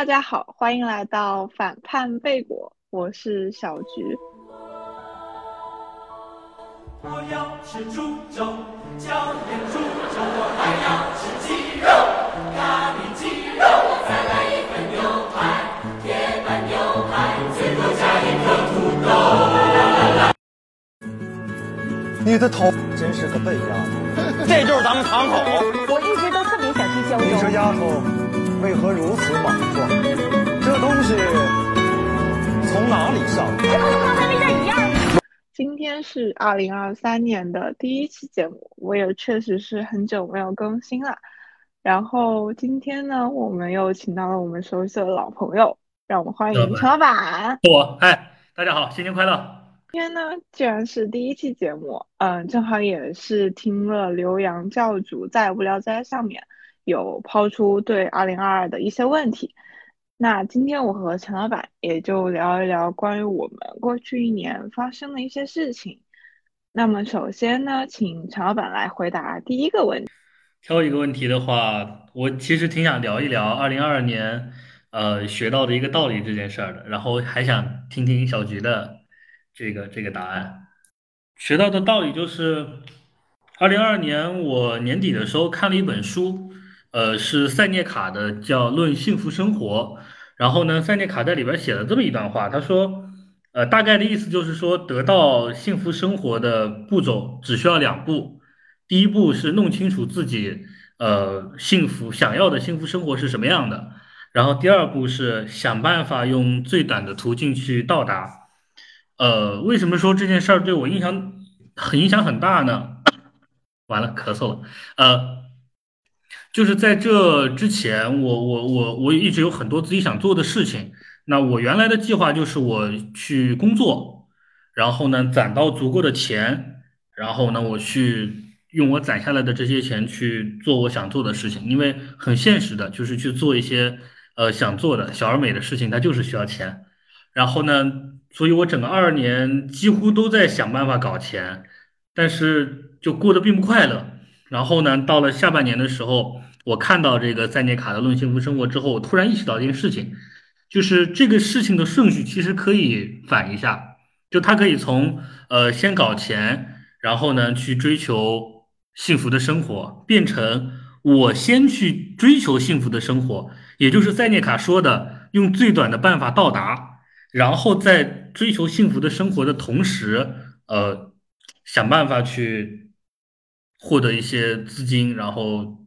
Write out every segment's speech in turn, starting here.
大家好，欢迎来到反叛贝果，我是小菊。我要吃猪肘，椒盐猪肘，我还要吃鸡肉，咖喱鸡肉，再来一份牛排，铁板牛排，最后加一颗土豆。你的头真是个笨丫头。这就是咱们堂口。我一直都特别想去胶你这。丫头为何如此莽撞？这东西从哪里上？这不是和咱那阵一样吗？今天是二零二三年的第一期节目，我也确实是很久没有更新了。然后今天呢，我们又请到了我们熟悉的老朋友，让我们欢迎陈老板。我嗨，大家好，新年快乐！今天呢，既然是第一期节目，嗯，正好也是听了刘洋教主在无聊斋上面有抛出对二零二二的一些问题。那今天我和陈老板也就聊一聊关于我们过去一年发生的一些事情。那么首先呢，请陈老板来回答第一个问题。挑一个问题的话，我其实挺想聊一聊二零二二年呃学到的一个道理这件事儿的，然后还想听听小菊的这个这个答案。学到的道理就是，二零二二年我年底的时候看了一本书，呃，是塞涅卡的，叫《论幸福生活》。然后呢，塞涅卡在里边写了这么一段话，他说，呃，大概的意思就是说，得到幸福生活的步骤只需要两步。第一步是弄清楚自己呃幸福想要的幸福生活是什么样的，然后第二步是想办法用最短的途径去到达。呃，为什么说这件事儿对我影响很影响很大呢？完了，咳嗽了。呃，就是在这之前，我我我我一直有很多自己想做的事情。那我原来的计划就是我去工作，然后呢攒到足够的钱，然后呢我去用我攒下来的这些钱去做我想做的事情。因为很现实的，就是去做一些呃想做的小而美的事情，它就是需要钱。然后呢，所以我整个二二年几乎都在想办法搞钱，但是就过得并不快乐。然后呢，到了下半年的时候，我看到这个塞涅卡的《论幸福生活》之后，我突然意识到一件事情，就是这个事情的顺序其实可以反一下，就它可以从呃先搞钱，然后呢去追求幸福的生活，变成我先去追求幸福的生活，也就是塞涅卡说的用最短的办法到达，然后在追求幸福的生活的同时，呃，想办法去获得一些资金，然后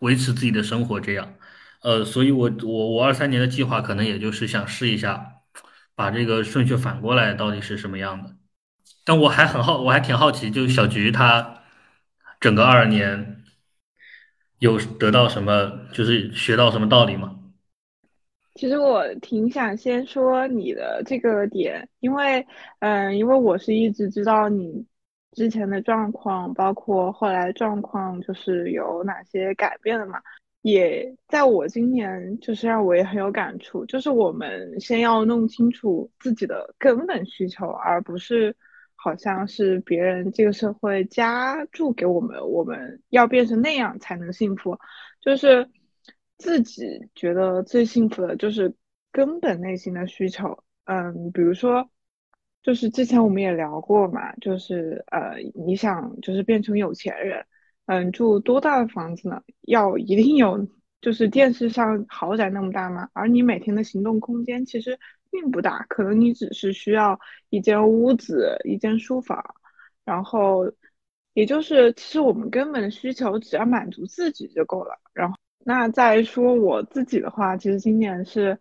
维持自己的生活，这样，呃，所以我我我二三年的计划可能也就是想试一下，把这个顺序反过来到底是什么样的。但我还很好，我还挺好奇，就小菊她整个二二年有得到什么，就是学到什么道理吗？其实我挺想先说你的这个点，因为，嗯，因为我是一直知道你之前的状况，包括后来状况，就是有哪些改变的嘛。也在我今年，就是让我也很有感触，就是我们先要弄清楚自己的根本需求，而不是好像是别人这个社会加注给我们，我们要变成那样才能幸福，就是自己觉得最幸福的就是根本内心的需求。嗯，比如说，就是之前我们也聊过嘛，就是呃，你想就是变成有钱人。嗯，住多大的房子呢？要一定有，就是电视上豪宅那么大吗？而你每天的行动空间其实并不大，可能你只是需要一间屋子、一间书房，然后也就是其实我们根本的需求只要满足自己就够了。然后那再说我自己的话，其实今年是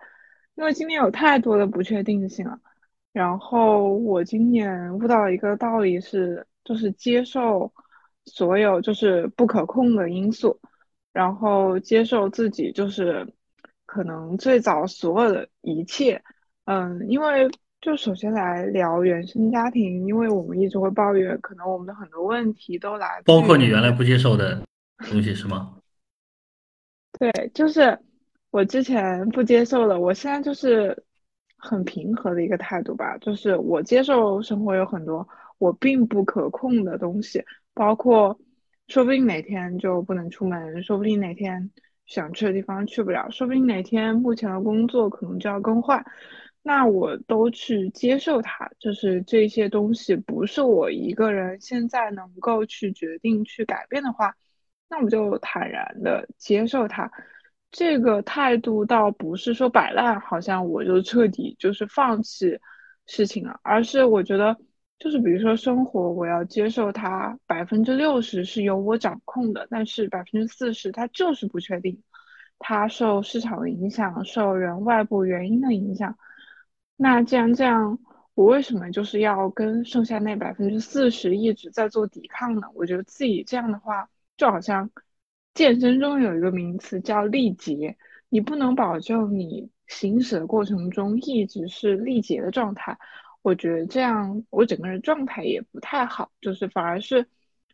因为今年有太多的不确定性了，然后我今年悟到一个道理是，就是接受。所有就是不可控的因素，然后接受自己就是可能最早所有的一切，嗯，因为就首先来聊原生家庭，因为我们一直会抱怨，可能我们的很多问题都来包括你原来不接受的东西是吗？对，就是我之前不接受的，我现在就是很平和的一个态度吧，就是我接受生活有很多我并不可控的东西。包括，说不定哪天就不能出门，说不定哪天想去的地方去不了，说不定哪天目前的工作可能就要更换，那我都去接受它，就是这些东西不是我一个人现在能够去决定去改变的话，那我就坦然的接受它。这个态度倒不是说摆烂，好像我就彻底就是放弃事情了，而是我觉得就是比如说生活，我要接受它百分之六十是由我掌控的，但是百分之四十它就是不确定，它受市场的影响，受人外部原因的影响。那既然这样，我为什么就是要跟剩下那百分之四十一直在做抵抗呢？我觉得自己这样的话，就好像。健身中有一个名词叫力竭，你不能保证你行驶的过程中一直是力竭的状态。我觉得这样我整个人状态也不太好，就是反而是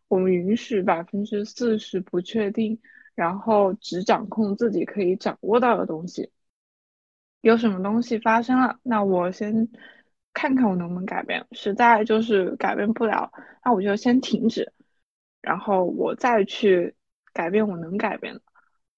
我们允许百分之四十不确定，然后只掌控自己可以掌握到的东西。有什么东西发生了，那我先看看我能不能改变，实在就是改变不了，那我就先停止，然后我再去。改变我能改变的，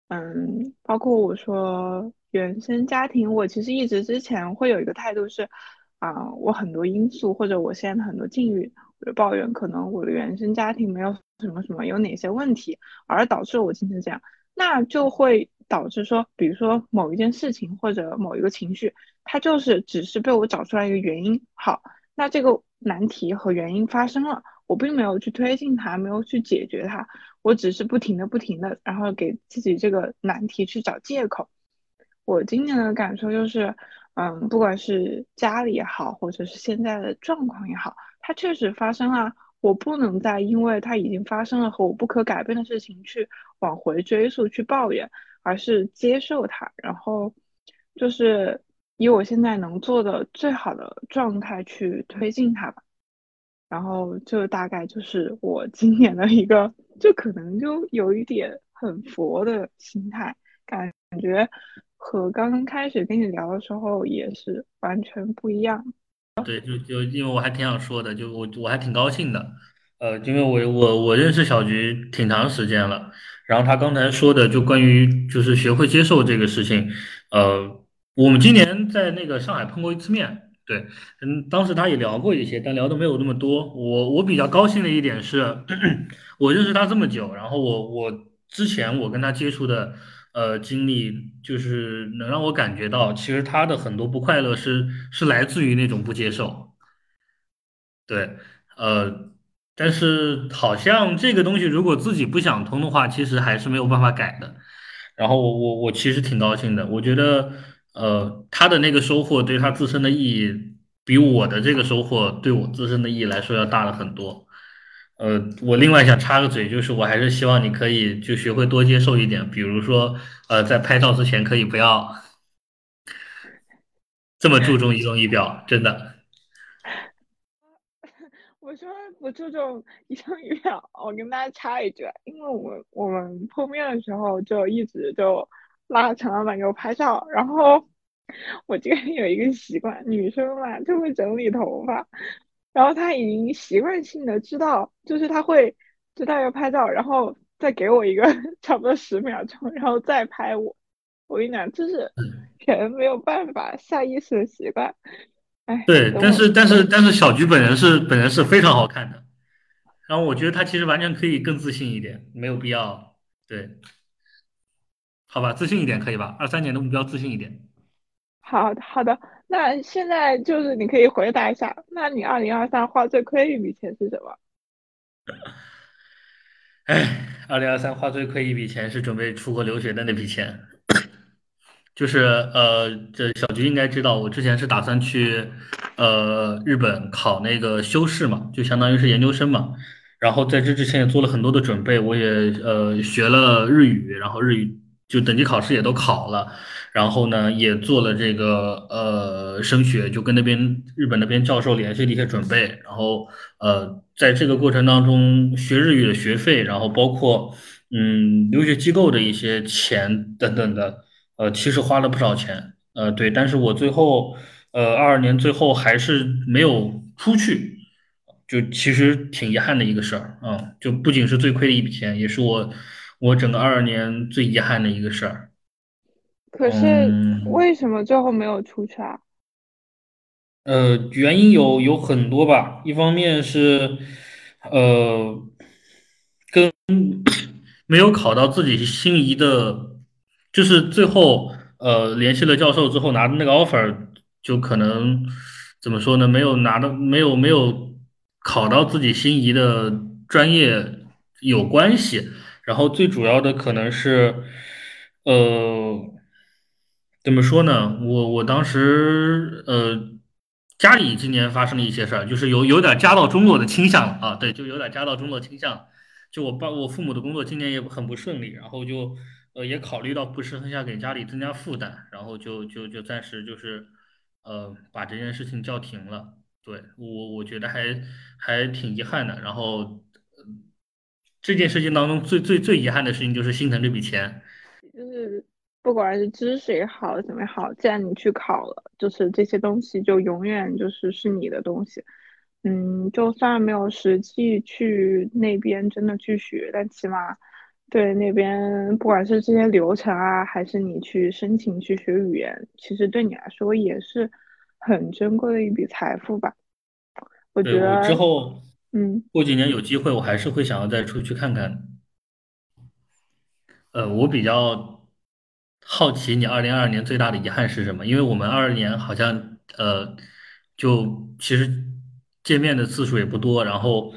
嗯，包括我说原生家庭，我其实一直之前会有一个态度是，啊，我很多因素或者我现在的很多境遇，我就抱怨可能我的原生家庭没有什么什么有哪些问题，而导致我今天这样，那就会导致说，比如说某一件事情或者某一个情绪，它就是只是被我找出来一个原因，好，那这个难题和原因发生了。我并没有去推进它，没有去解决它，我只是不停的、不停的，然后给自己这个难题去找借口。我今年的感受就是，嗯，不管是家里也好，或者是现在的状况也好，它确实发生了，我不能再因为它已经发生了和我不可改变的事情去往回追溯、去抱怨，而是接受它，然后就是以我现在能做的最好的状态去推进它吧。然后就大概就是我今年的一个，就可能就有一点很佛的心态，感觉和刚刚开始跟你聊的时候也是完全不一样。对，就就因为我还挺想说的，就我我还挺高兴的，呃，因为我我我认识小菊挺长时间了，然后他刚才说的就关于就是学会接受这个事情，呃，我们今年在那个上海碰过一次面。对，嗯，当时他也聊过一些，但聊的没有那么多。我我比较高兴的一点是，我认识他这么久，然后我我之前我跟他接触的呃经历，就是能让我感觉到，其实他的很多不快乐是是来自于那种不接受。对，呃，但是好像这个东西如果自己不想通的话，其实还是没有办法改的。然后我我我其实挺高兴的，我觉得。呃，他的那个收获对他自身的意义，比我的这个收获对我自身的意义来说要大了很多。呃，我另外想插个嘴，就是我还是希望你可以就学会多接受一点，比如说，呃，在拍照之前可以不要这么注重仪容仪表，真的。我说不注重仪容仪表，我跟大家插一句，因为我我们碰面的时候就一直就。拉陈老板给我拍照，然后我这个人有一个习惯，女生嘛就会整理头发，然后他已经习惯性的知道，就是他会知道要拍照，然后再给我一个 差不多十秒钟，然后再拍我。我跟你讲，就是人没有办法下意识的习惯。哎，对，但是但是但是小菊本人是本人是非常好看的，然后我觉得她其实完全可以更自信一点，没有必要对。好吧，自信一点可以吧？二三年的目标自信一点。好好的，那现在就是你可以回答一下，那你二零二三花最亏一笔钱是什么？哎，二零二三花最亏一笔钱是准备出国留学的那笔钱，就是呃，这小菊应该知道，我之前是打算去呃日本考那个修士嘛，就相当于是研究生嘛。然后在这之前也做了很多的准备，我也呃学了日语，然后日语。就等级考试也都考了，然后呢，也做了这个呃升学，就跟那边日本那边教授联系的一些准备，然后呃，在这个过程当中学日语的学费，然后包括嗯留学机构的一些钱等等的，呃，其实花了不少钱，呃，对，但是我最后呃二二年最后还是没有出去，就其实挺遗憾的一个事儿啊，就不仅是最亏的一笔钱，也是我。我整个二二年最遗憾的一个事儿。可是嗯，为什么最后没有出去啊？呃，原因有有很多吧，一方面是，呃跟，没有考到自己心仪的，就是最后呃联系了教授之后拿的那个 offer，就可能怎么说呢？没有拿到，没有没有考到自己心仪的专业有关系。然后最主要的可能是，呃。怎么说呢？我我当时呃，家里今年发生了一些事儿，就是有有点家道中落的倾向啊，对，就有点家道中落倾向。就我爸我父母的工作今年也很不顺利，然后就呃也考虑到不是很想给家里增加负担，然后就就就暂时就是呃把这件事情叫停了。对，我我觉得还还挺遗憾的。然后这件事情当中最最最遗憾的事情就是心疼这笔钱。就是不管是知识也好，怎么也好，既然你去考了，就是这些东西就永远就是是你的东西。嗯，就算没有实际去那边真的去学，但起码对那边不管是这些流程啊，还是你去申请去学语言，其实对你来说也是很珍贵的一笔财富吧。我觉得，后嗯。过几年有机会，我还是会想要再出去看看。呃，我比较好奇你二零二二年最大的遗憾是什么？因为我们二二年好像呃，就其实见面的次数也不多，然后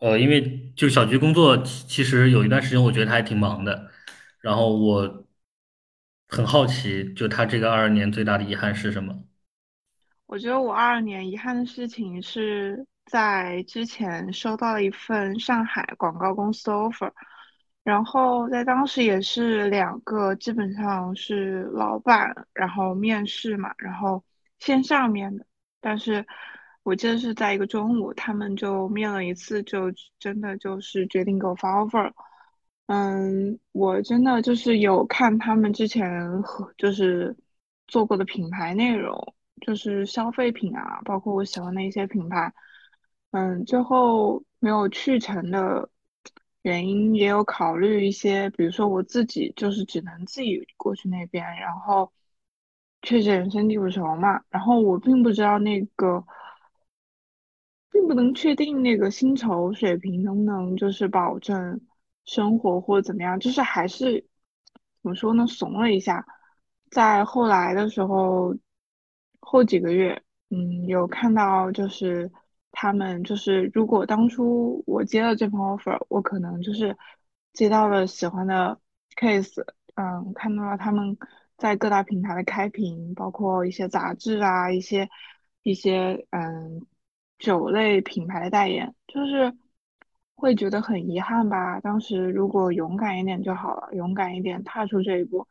呃，因为就小菊工作，其其实有一段时间我觉得他还挺忙的，然后我很好奇，就他这个二二年最大的遗憾是什么？我觉得我二二年遗憾的事情是在之前收到了一份上海广告公司的 offer，然后在当时也是两个基本上是老板，然后面试嘛，然后线上面的，但是我记得是在一个中午，他们就面了一次，就真的就是决定给我发 offer。嗯，我真的就是有看他们之前和就是做过的品牌内容。就是消费品啊，包括我喜欢的一些品牌，嗯，最后没有去成的原因，也有考虑一些，比如说我自己就是只能自己过去那边，然后确实人生地不熟嘛，然后我并不知道那个，并不能确定那个薪酬水平能不能就是保证生活或怎么样，就是还是怎么说呢，怂了一下。在后来的时候，后几个月，嗯，有看到就是他们就是如果当初我接了这份 offer，我可能就是接到了喜欢的 case，嗯，看到了他们在各大平台的开屏，包括一些杂志啊，一些一些嗯酒类品牌的代言，就是会觉得很遗憾吧。当时如果勇敢一点就好了，勇敢一点踏出这一步。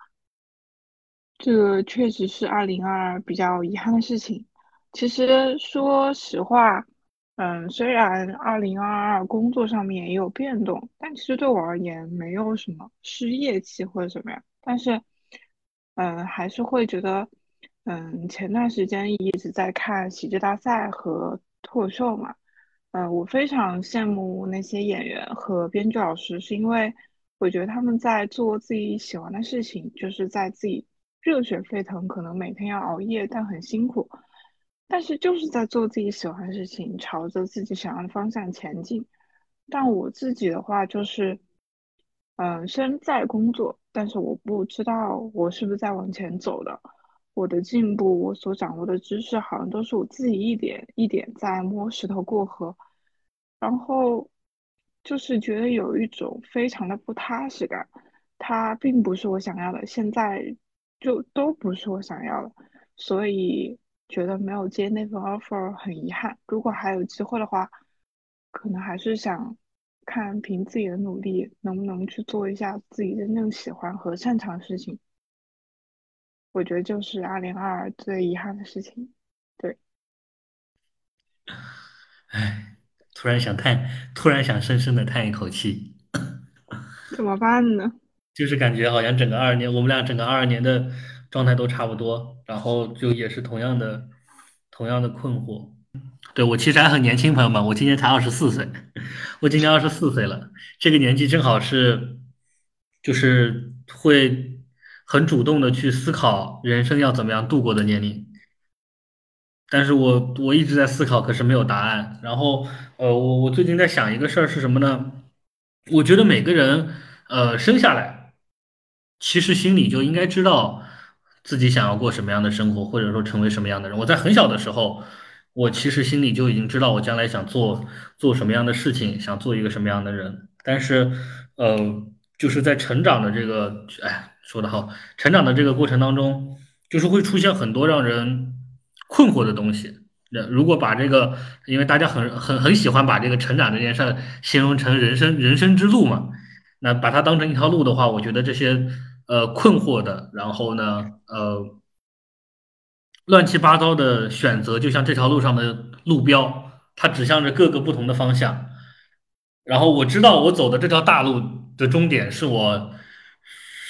这确实是二零二二比较遗憾的事情。其实说实话，嗯，虽然二零二二工作上面也有变动，但其实对我而言没有什么失业期或者怎么样。但是，嗯，还是会觉得，嗯，前段时间一直在看喜剧大赛和脱口秀嘛，嗯，我非常羡慕那些演员和编剧老师，是因为我觉得他们在做自己喜欢的事情，就是在自己热血沸腾，可能每天要熬夜，但很辛苦，但是就是在做自己喜欢的事情，朝着自己想要的方向前进。但我自己的话就是，嗯，身在工作，但是我不知道我是不是在往前走的。我的进步，我所掌握的知识，好像都是我自己一点一点在摸石头过河，然后就是觉得有一种非常的不踏实感。它并不是我想要的，现在就都不是我想要的，所以觉得没有接那份 offer 很遗憾。如果还有机会的话，可能还是想看凭自己的努力能不能去做一下自己真正喜欢和擅长的事情。我觉得就是二零二二最遗憾的事情。对，唉，突然想叹，突然想深深的叹一口气，怎么办呢？就是感觉好像整个二二年，我们俩整个二二年的状态都差不多，然后就也是同样的同样的困惑。对，我其实还很年轻，朋友们，我今年才二十四岁，我今年二十四岁了，这个年纪正好是就是会很主动的去思考人生要怎么样度过的年龄。但是我我一直在思考，可是没有答案。然后，呃，我我最近在想一个事儿是什么呢？我觉得每个人，呃，生下来，其实心里就应该知道自己想要过什么样的生活，或者说成为什么样的人。我在很小的时候，我其实心里就已经知道我将来想做做什么样的事情，想做一个什么样的人。但是，呃，就是在成长的这个，哎，说的好，成长的这个过程当中，就是会出现很多让人。困惑的东西，那如果把这个，因为大家很很很喜欢把这个成长这件事形容成人生人生之路嘛，那把它当成一条路的话，我觉得这些呃困惑的，然后呢呃乱七八糟的选择，就像这条路上的路标，它指向着各个不同的方向，然后我知道我走的这条大路的终点是我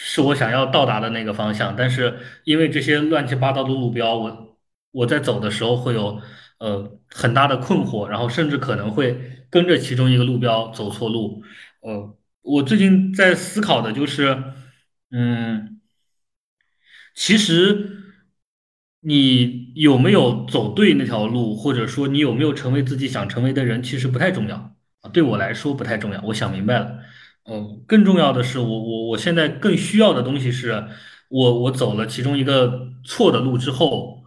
是我想要到达的那个方向，但是因为这些乱七八糟的路标，我。我在走的时候会有呃很大的困惑，然后甚至可能会跟着其中一个路标走错路。呃，我最近在思考的就是，嗯，其实你有没有走对那条路，或者说你有没有成为自己想成为的人，其实不太重要啊。对我来说不太重要。我想明白了，嗯，更重要的是，我我我现在更需要的东西是，我我走了其中一个错的路之后。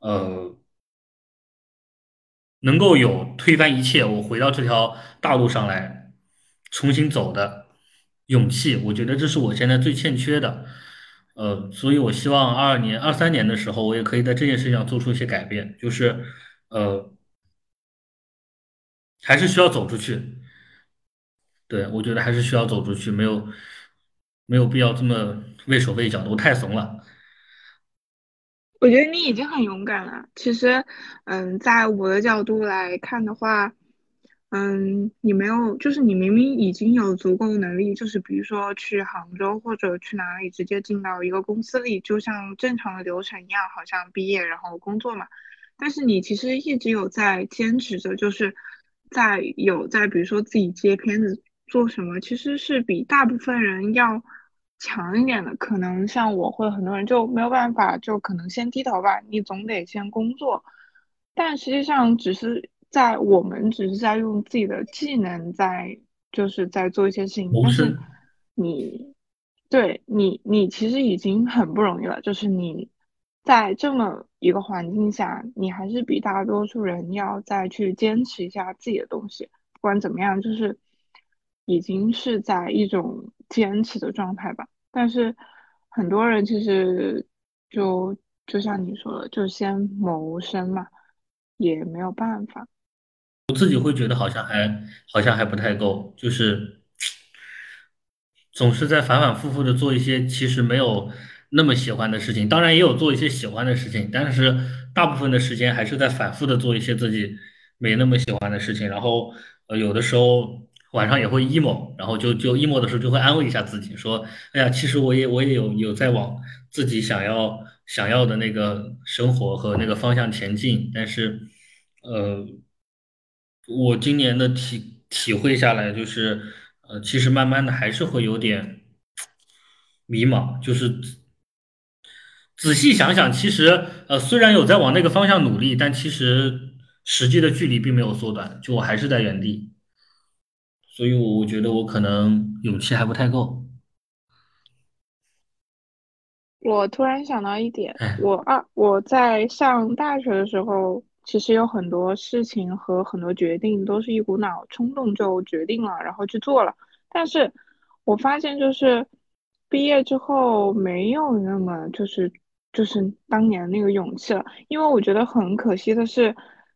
呃，能够有推翻一切，我回到这条大路上来重新走的勇气，我觉得这是我现在最欠缺的。呃，所以我希望二二年、二三年的时候，我也可以在这件事情上做出一些改变，就是呃，还是需要走出去。对，我觉得还是需要走出去，没有没有必要这么畏手畏脚的，我太怂了。我觉得你已经很勇敢了。其实，嗯，在我的角度来看的话，嗯，你没有，就是你明明已经有足够的能力，就是比如说去杭州或者去哪里直接进到一个公司里，就像正常的流程一样，好像毕业然后工作嘛。但是你其实一直有在坚持着，就是在有在比如说自己接片子做什么，其实是比大部分人要。强一点的，可能像我或者很多人就没有办法，就可能先低头吧。你总得先工作，但实际上只是在我们只是在用自己的技能在就是在做一些事情，但是你对你你其实已经很不容易了。就是你在这么一个环境下，你还是比大多数人要再去坚持一下自己的东西。不管怎么样，就是已经是在一种。坚持的状态吧，但是很多人其实就就像你说的，就先谋生嘛，也没有办法。我自己会觉得好像还好像还不太够，就是总是在反反复复的做一些其实没有那么喜欢的事情，当然也有做一些喜欢的事情，但是大部分的时间还是在反复的做一些自己没那么喜欢的事情，然后呃有的时候。晚上也会 emo，然后就就 emo 的时候就会安慰一下自己，说：“哎呀，其实我也我也有有在往自己想要想要的那个生活和那个方向前进。”但是，呃，我今年的体体会下来就是，呃，其实慢慢的还是会有点迷茫，就是仔细想想，其实呃虽然有在往那个方向努力，但其实实际的距离并没有缩短，就我还是在原地。所以，我我觉得我可能勇气还不太够。我突然想到一点，我二我在上大学的时候，其实有很多事情和很多决定都是一股脑冲动就决定了，然后去做了。但是我发现，就是毕业之后没有那么就是就是当年那个勇气了，因为我觉得很可惜的是，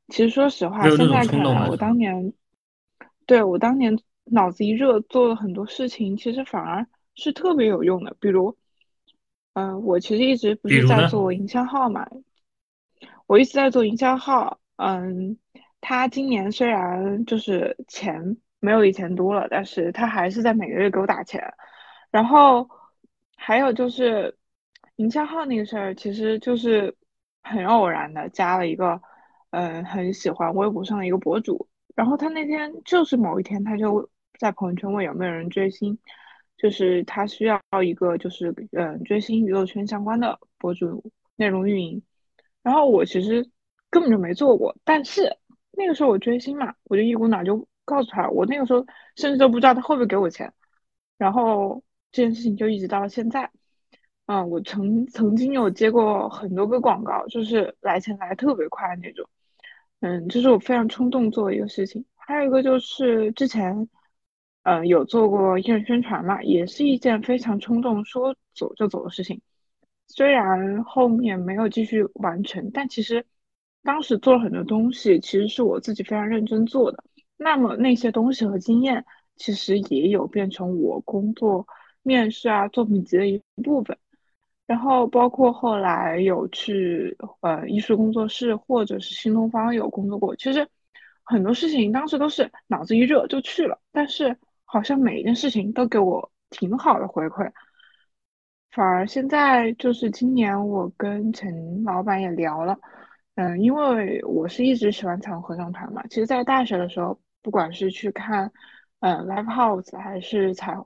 其实说实话，现在看来，我当年对我当年。脑子一热，做了很多事情，其实反而是特别有用的。比如，嗯，我其实一直不是在做营销号嘛，我一直在做营销号。嗯，他今年虽然就是钱没有以前多了，但是他还是在每个月给我打钱。然后还有就是营销号那个事儿，其实就是很偶然的加了一个，嗯，很喜欢微博上的一个博主。然后他那天就是某一天，他就在朋友圈问有没有人追星，就是他需要一个就是嗯追星娱乐圈相关的博主内容运营，然后我其实根本就没做过，但是那个时候我追星嘛，我就一股脑就告诉他，我那个时候甚至都不知道他会不会给我钱，然后这件事情就一直到了现在。嗯，我曾曾经有接过很多个广告，就是来钱来特别快那种。嗯，这是我非常冲动做的一个事情。还有一个就是之前，嗯，有做过艺人宣传嘛，也是一件非常冲动，说走就走的事情。虽然后面没有继续完成，但其实当时做了很多东西，其实是我自己非常认真做的。那么那些东西和经验，其实也有变成我工作、面试啊、作品集的一部分。然后包括后来有去呃艺术工作室或者是新东方有工作过，其实很多事情当时都是脑子一热就去了，但是好像每一件事情都给我挺好的回馈，反而现在就是今年我跟陈老板也聊了，嗯，因为我是一直喜欢彩虹合唱团嘛，其实在大学的时候，不管是去看嗯 live house 还是彩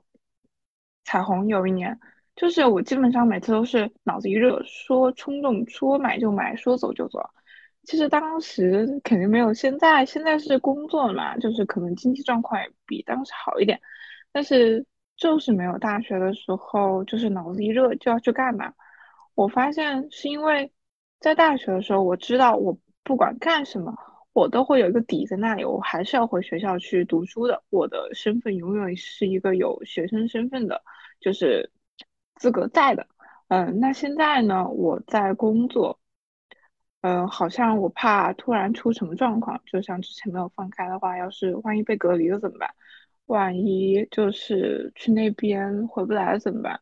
彩虹，有一年。就是我基本上每次都是脑子一热，说冲动，说买就买，说走就走。其实当时肯定没有现在，现在是工作嘛，就是可能经济状况也比当时好一点，但是就是没有大学的时候，就是脑子一热就要去干嘛。我发现是因为在大学的时候，我知道我不管干什么，我都会有一个底在那里，我还是要回学校去读书的。我的身份永远是一个有学生身份的，就是。资格在的，嗯，那现在呢？我在工作，嗯，好像我怕突然出什么状况，就像之前没有放开的话，要是万一被隔离了怎么办？万一就是去那边回不来怎么办？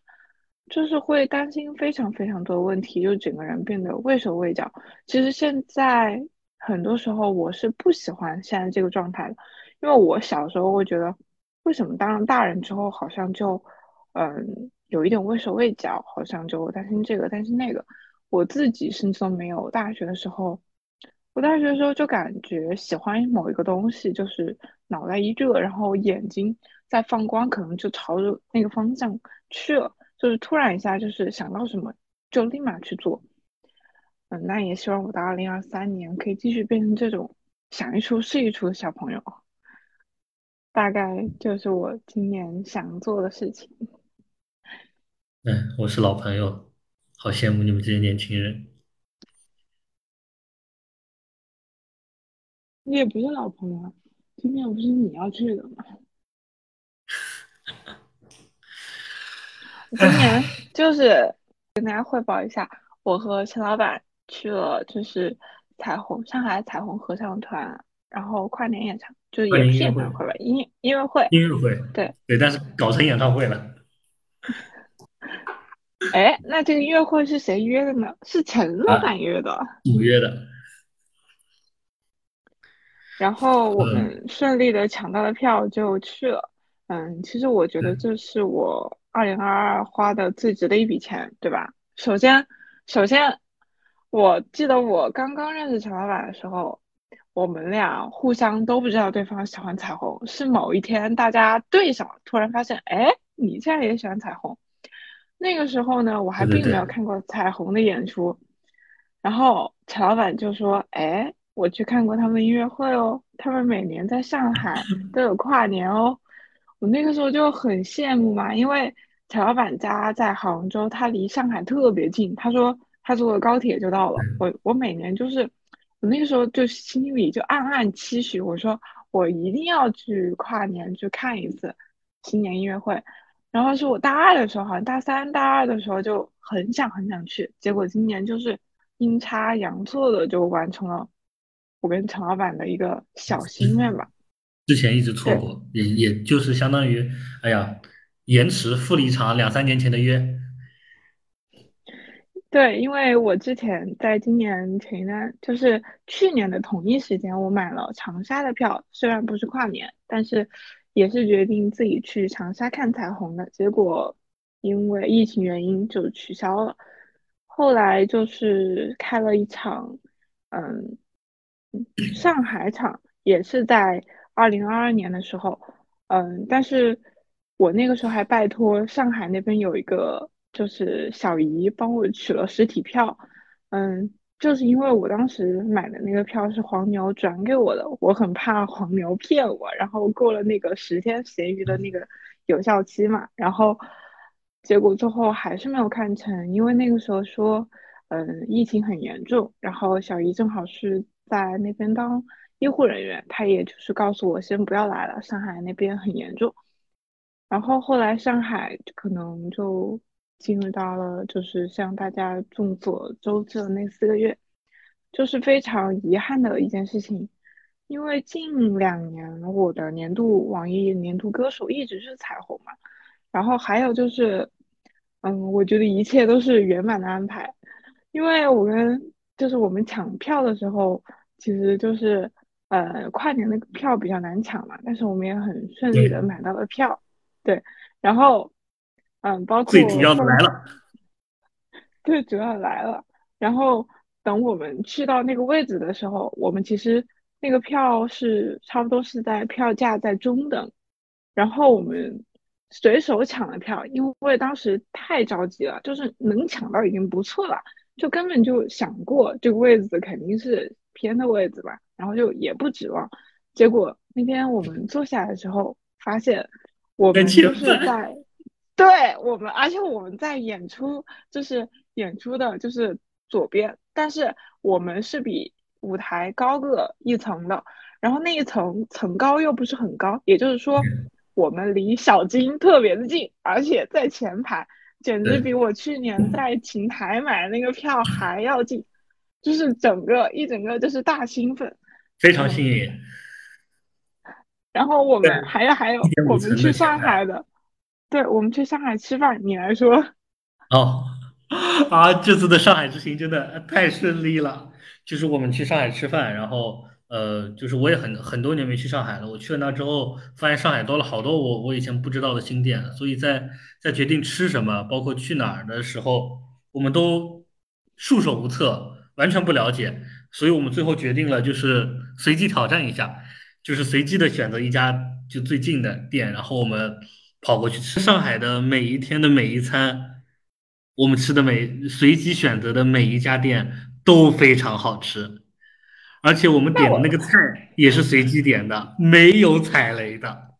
就是会担心非常非常多的问题，就整个人变得畏手畏脚。其实现在很多时候我是不喜欢现在这个状态的，因为我小时候会觉得，为什么当了大人之后好像就，嗯。有一点畏手畏脚，好像就担心这个担心那个。我自己甚至都没有。大学的时候，我大学的时候就感觉喜欢某一个东西，就是脑袋一热，然后眼睛在放光，可能就朝着那个方向去了。就是突然一下，就是想到什么就立马去做。嗯，那也希望我到二零二三年可以继续变成这种想一出是一出的小朋友。大概就是我今年想做的事情。嗯，我是老朋友，好羡慕你们这些年轻人。你也不是老朋友，今天不是你要去的吗？今年就是跟大家汇报一下，我和陈老板去了，就是彩虹上海彩虹合唱团，然后跨年演唱，就是也是演唱会吧，音音乐会，音乐会，对对，但是搞成演唱会了。哎，那这个音乐会是谁约的呢？是陈老板约的。我约的。然后我们顺利的抢到了票就去了。嗯，其实我觉得这是我二零二二花的最值的一笔钱，对吧？首先，首先，我记得我刚刚认识陈老板的时候，我们俩互相都不知道对方喜欢彩虹，是某一天大家对上了，突然发现，哎，你竟然也喜欢彩虹。那个时候呢，我还并没有看过彩虹的演出，然后陈老板就说：“哎，我去看过他们音乐会哦，他们每年在上海 都有跨年哦。”我那个时候就很羡慕嘛，因为乔老板家在杭州，他离上海特别近，他说他坐个高铁就到了。我我每年就是，我那个时候就心里就暗暗期许，我说我一定要去跨年去看一次新年音乐会。然后是我大二的时候，好像大三、大二的时候就很想很想去，结果今年就是阴差阳错的就完成了我跟陈老板的一个小心愿吧。之前一直错过，也也就是相当于，哎呀，延迟复了一场两三年前的约。对，因为我之前在今年前一段，就是去年的同一时间，我买了长沙的票，虽然不是跨年，但是。也是决定自己去长沙看彩虹的，结果因为疫情原因就取消了。后来就是开了一场，嗯，上海场，也是在二零二二年的时候，嗯，但是我那个时候还拜托上海那边有一个就是小姨帮我取了实体票，嗯，就是因为我当时买的那个票是黄牛转给我的，我很怕黄牛骗我，然后过了那个十天闲鱼的那个有效期嘛，然后结果最后还是没有看成，因为那个时候说，嗯，疫情很严重，然后小姨正好是在那边当医护人员，他也就是告诉我先不要来了，上海那边很严重。然后后来上海可能就进入到了，就是像大家众所周知的那四个月，就是非常遗憾的一件事情。因为近两年我的年度网易年度歌手一直是彩虹嘛，然后还有就是，嗯，我觉得一切都是圆满的安排。因为我跟就是我们抢票的时候，其实就是呃跨年的票比较难抢嘛，但是我们也很顺利的买到了票。对，然后，嗯，包括 最主要的来了，最主要来了。然后等我们去到那个位置的时候，我们其实那个票是差不多是在票价在中等。然后我们随手抢了票，因为当时太着急了，就是能抢到已经不错了，就根本就想过这个位置肯定是偏的位置吧，然后就也不指望。结果那天我们坐下来的时候，发现。我们就是在，对我们，而且我们在演出，就是演出的，就是左边，但是我们是比舞台高个一层的，然后那一层层高又不是很高，也就是说，我们离小金特别的近，而且在前排，简直比我去年在琴台买的那个票还要近，就是整个一整个就是大兴奋，非常幸运。然后我们还有还有，我们去上海的，对，我们去上海吃饭。你来说，哦，啊，这次的上海之行真的太顺利了。就是我们去上海吃饭，然后呃，就是我也很很多年没去上海了。我去了那之后，发现上海多了好多我我以前不知道的新店。所以在在决定吃什么，包括去哪儿的时候，我们都束手无策，完全不了解。所以我们最后决定了，就是随机挑战一下。就是随机的选择一家就最近的店，然后我们跑过去吃上海的每一天的每一餐，我们吃的每随机选择的每一家店都非常好吃，而且我们点的那个菜也是随机点的，没有踩雷的。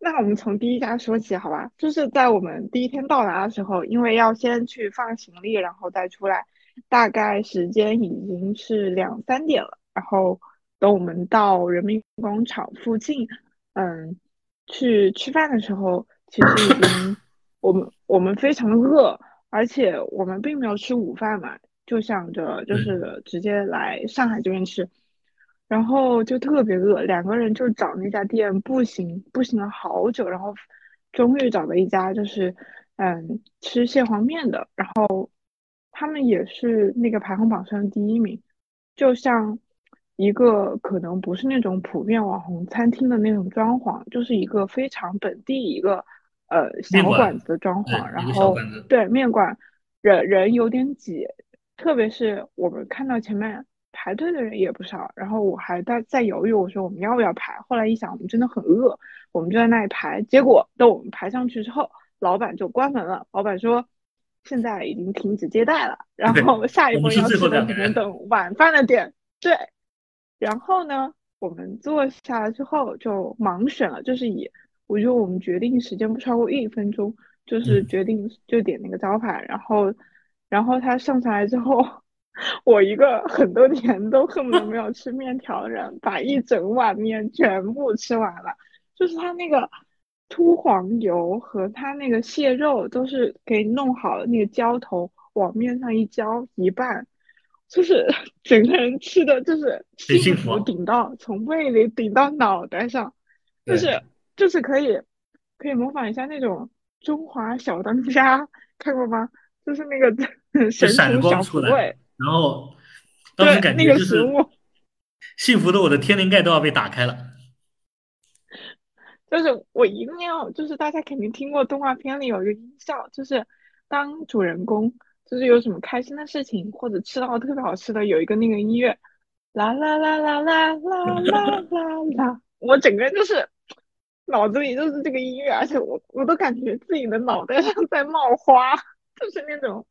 那我们从第一家说起，好吧？就是在我们第一天到达的时候，因为要先去放行李，然后再出来，大概时间已经是两三点了，然后。等我们到人民广场附近，嗯，去吃饭的时候，其实已经我们我们非常的饿，而且我们并没有吃午饭嘛，就想着就是直接来上海这边吃，然后就特别饿，两个人就找那家店步行步行了好久，然后终于找到一家就是嗯吃蟹黄面的，然后他们也是那个排行榜上的第一名，就像。一个可能不是那种普遍网红餐厅的那种装潢，就是一个非常本地一个呃小馆子的装潢，然后对面馆人人有点挤，特别是我们看到前面排队的人也不少，然后我还在在犹豫，我说我们要不要排？后来一想，我们真的很饿，我们就在那里排。结果等我们排上去之后，老板就关门了。老板说现在已经停止接待了，然后下一波要吃的可能等晚饭的点。对。然后呢，我们坐下来之后就盲选了，就是以我觉得我们决定时间不超过一分钟，就是决定就点那个招牌。然后，然后他上上来之后，我一个很多年都恨不得没有吃面条的人，把一整碗面全部吃完了。就是他那个秃黄油和他那个蟹肉都是给弄好的，那个浇头往面上一浇一拌。就是 整个人吃的就是幸福顶到从胃里顶到脑袋上，就是就是可以可以模仿一下那种中华小当家看过吗？就是那个 神厨小厨卫，然后当时感觉就是 幸福的我的天灵盖都要被打开了。就是我一定要，就是大家肯定听过动画片里有一个音效，就是当主人公。就是有什么开心的事情，或者吃到特别好吃的，有一个那个音乐，啦啦啦啦啦啦啦啦啦，我整个人就是脑子里就是这个音乐，而且我我都感觉自己的脑袋上在冒花，就是那种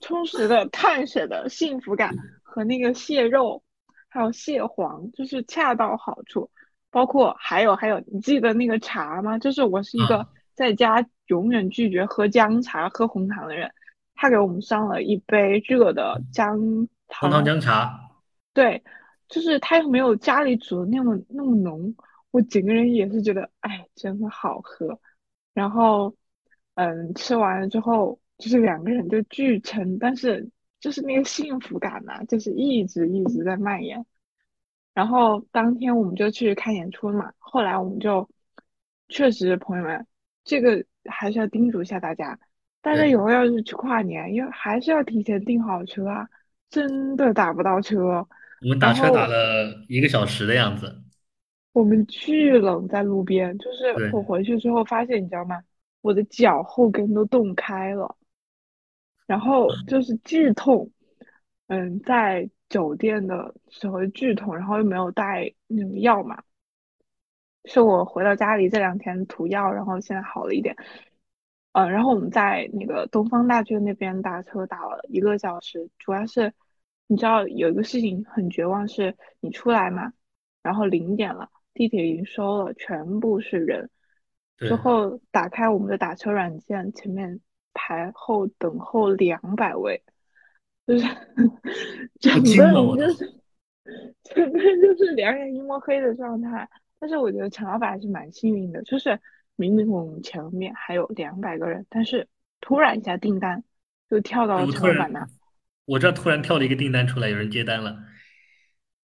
充实的碳水的幸福感和那个蟹肉，还有蟹黄，就是恰到好处。包括还有还有，你记得那个茶吗？就是我是一个啊，在家永远拒绝喝姜茶、喝红糖的人，他给我们上了一杯热的姜红糖，姜茶，对，就是它又没有家里煮的那么那么浓，我整个人也是觉得，哎，真的好喝。然后，嗯，吃完了之后，就是两个人就巨撑，但是就是那个幸福感呐、就是一直一直在蔓延。然后当天我们就去看演出嘛，后来我们就确实，朋友们，这个还是要叮嘱一下大家，大家以，后要是去跨年，因为还是要提前订好车啊，真的打不到车。我们打车打了一个小时的样子。我们巨冷，在路边，就是，我回去之后发现，你知道吗？我的脚后跟都冻开了，然后就是剧痛，嗯，在酒店的时候剧痛，然后又没有带那种药嘛，是我回到家里这两天涂药，然后现在好了一点。嗯，然后我们在那个东方大学那边打车打了一个小时，主要是你知道有一个事情很绝望，是你出来嘛，然后零点了，地铁已经收了，全部是人，之，后打开我们的打车软件，前面排后等候两百位，就是整个就是整个人就是两眼一摸黑的状态。但是我觉得陈老板还是蛮幸运的，就是明明我们前面还有两百个人，但是突然一下订单就跳到了陈老板那。我这突然跳了一个订单出来，有人接单了，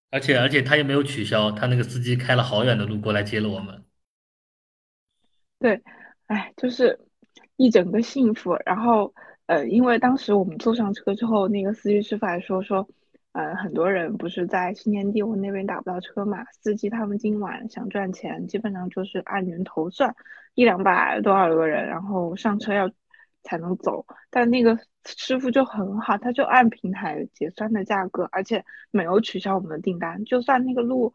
而且而且他也没有取消，他那个司机开了好远的路过来接了我们。对，哎，就是一整个幸福。然后，呃，因为当时我们坐上车之后，那个司机师傅还说说，呃，很多人不是在新天地我那边打不到车嘛，司机他们今晚想赚钱，基本上就是按人头算，一两百多少个人，然后上车要才能走。但那个师傅就很好，他就按平台结算的价格，而且没有取消我们的订单，就算那个路。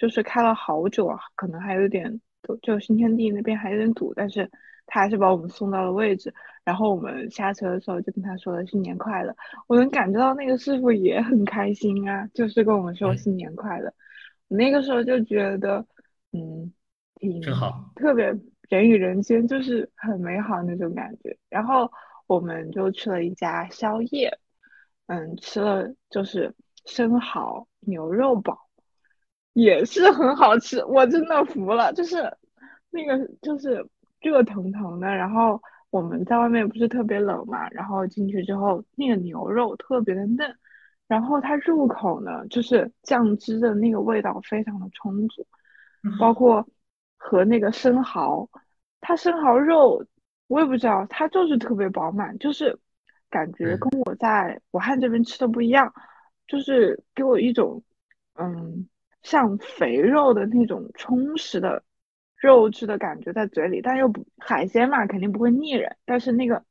就是开了好久啊，可能还有点堵就新天地那边还有点堵，但是他还是把我们送到了位置。然后我们下车的时候就跟他说了新年快乐，我能感觉到那个师傅也很开心啊，就是跟我们说，新年快乐。我那个时候就觉得，嗯，挺正好，特别，人与人间就是很美好那种感觉。然后我们就去了一家宵夜，嗯，吃了就是生蚝牛肉堡。也是很好吃，我真的服了。就是那个就是热腾腾的，然后我们在外面不是特别冷嘛，然后进去之后那个牛肉特别的嫩，然后它入口呢就是酱汁的那个味道非常的充足，包括和那个生蚝，它生蚝肉我也不知道，它就是特别饱满，就是感觉，跟我在武汉这边吃的不一样，就是给我一种。嗯，像肥肉的那种充实的肉质的感觉在嘴里，但又不海鲜嘛，肯定不会腻人。但是那个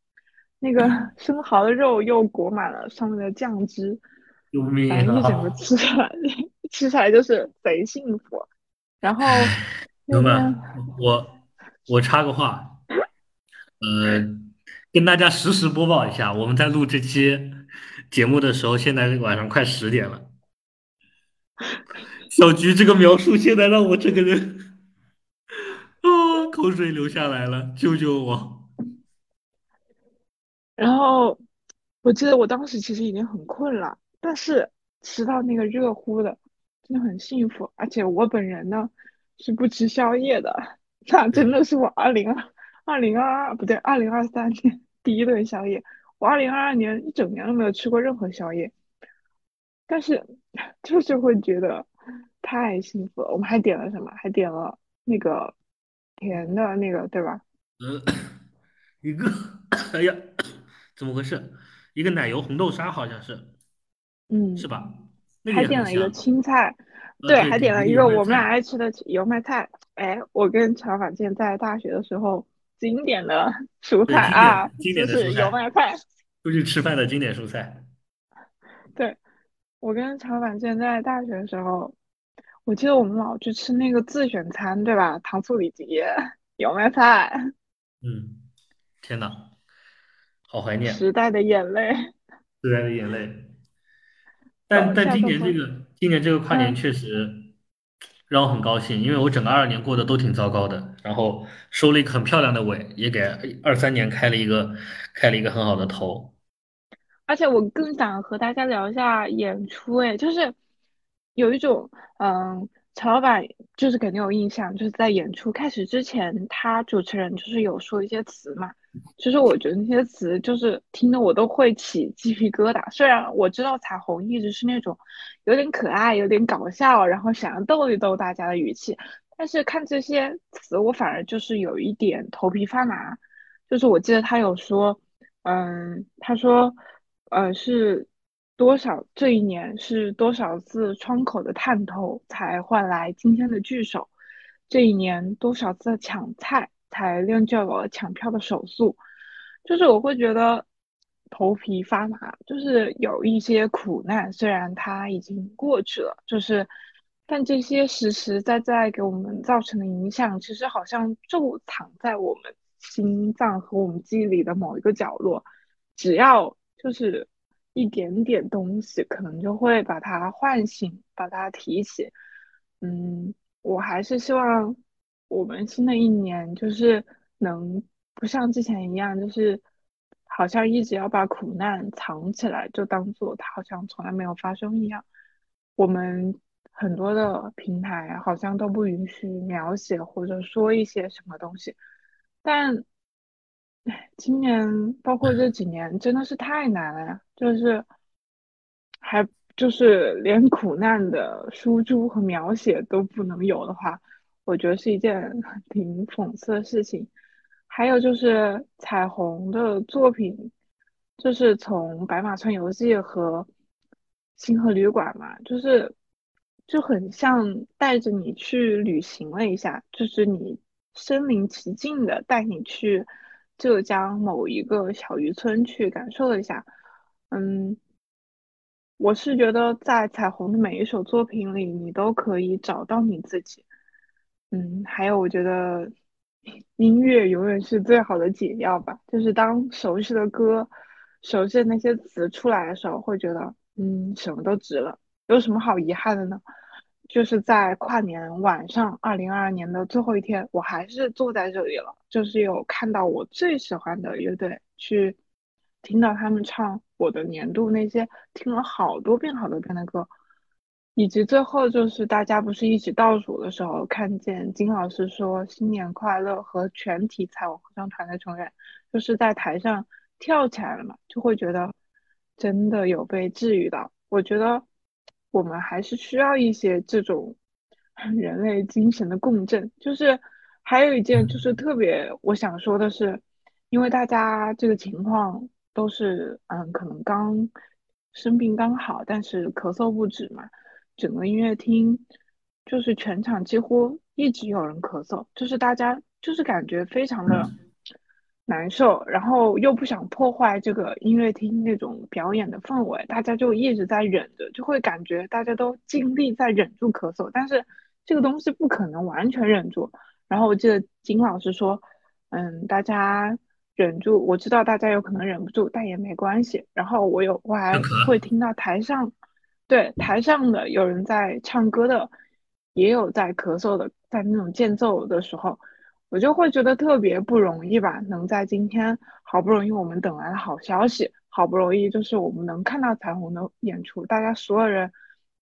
那个 生蚝的肉又裹满了上面的酱汁，救命反正一整个啊！吃起来 吃起来就是贼幸福。然后友们，我我插个话，呃，跟大家实时播报一下，我们在录这期节目的时候，现在晚上快十点了。小菊这个描述，现在让我整个人啊，口水流下来了，救救我！然后我记得我当时其实已经很困了，但是吃到那个热乎的，真的很幸福。而且我本人呢是不吃宵夜的，那真，的是我二零二二零二二不对，二零二三年 第一顿宵夜。我二零二二年一整年都没有吃过任何宵夜，但是 就是会觉得太幸福了。我们还点了什么？还点了那个甜的那个，对吧？呃，一个，哎呀，怎么回事？一个奶油红豆沙好像是，嗯是嗯。吧？那个还点了一个。青菜，呃，对，还点了一个我们俩爱吃的油麦菜。哎，我跟乔反健在大学的时候，经典的蔬，菜啊，经典经典的就是油，麦菜。出去吃饭的经典蔬菜。对，我跟乔反健在大学的时候，我记得我们老去吃那个自选餐，对吧？糖醋里脊。油麦菜，嗯，天呐，好怀念时代的眼泪，时代的眼泪。但但今年这个今年这个跨年嗯。确实让我很高兴，因为我整个二二年过得都挺糟糕的，然后收了一个很漂亮的尾，也给二三年开了一个开了一个很好的头。而且我更想和大家聊一下演出，哎，就是有一种，嗯，曹老板就是肯定有印象，就是在演出开始之前，他主持人就是有说一些词嘛，其实我觉得那些词就是听得我都会起鸡皮疙瘩。虽然我知道彩虹一直是那种有点可爱、有点搞笑，然后想要逗一逗大家的语气，但是看这些词，我反而就是有一点头皮发麻。就是我记得他有说。嗯，他说，呃，是多少这一年是多少次窗口的探头才换来今天的聚首？这一年多少次抢菜才练就了抢票的手速？就是我会觉得头皮发麻，就是有一些苦难，虽然它已经过去了，就是但这些实实在在给我们造成的影响，其实好像就藏在我们心脏和我们记忆里的某一个角落。只要就是一点点东西，可能就会把它唤醒，把它提起。嗯，我还是希望我们新的一年就是能不像之前一样，就是好像一直要把苦难藏起来，就当做它好像从来没有发生一样。我们很多的平台好像都不允许描写或者说一些什么东西，但今年包括这几年真的是太难了呀，就是还就是连苦难的输出和描写都不能有的话，我觉得是一件挺讽刺的事情。还有就是彩虹的作品，就是从《白马村游记》和《星河旅馆》嘛，就是就很像带着你去旅行了一下，就是你身临其境的带你去浙江某一个小渔村去感受了一下。嗯，我是觉得在彩虹的每一首作品里，你都可以找到你自己。嗯，还有我觉得音乐永远是最好的解药吧。就是当熟悉的歌、熟悉的那些词出来的时候，会觉得嗯，什么都值了。有什么好遗憾的呢？就是在跨年晚上，二零二二年的最后一天，我还是坐在这里了，就是有看到我最喜欢的乐队，去听到他们唱我的年度那些听了好多遍好多遍的歌，以及最后就是大家不是一起倒数的时候，看见金老师说新年快乐和全体彩虹合唱团的成员就是在台上跳起来了嘛，就会觉得真的有被治愈到。我觉得我们还是需要一些这种 人类精神的共振。就是还有一件就是特别我想说的是，因为大家这个情况都是嗯，可能刚生病刚好，但是咳嗽不止嘛。整个音乐厅就是全场几乎一直有人咳嗽，就是大家就是感觉非常的难受，然后又不想破坏这个音乐厅那种表演的氛围，大家就一直在忍着，就会感觉大家都尽力在忍住咳嗽，但是这个东西不可能完全忍住。然后我记得金老师说，嗯，大家忍住，我知道大家有可能忍不住，但也没关系。然后我有我还，会听到台上。对，台上的有人在唱歌的，也有在咳嗽的，在那种间奏的时候，我就会觉得特别不容易吧。能在今天好不容易我们等来了好消息，好不容易就是我们能看到彩虹的演出，大家所有人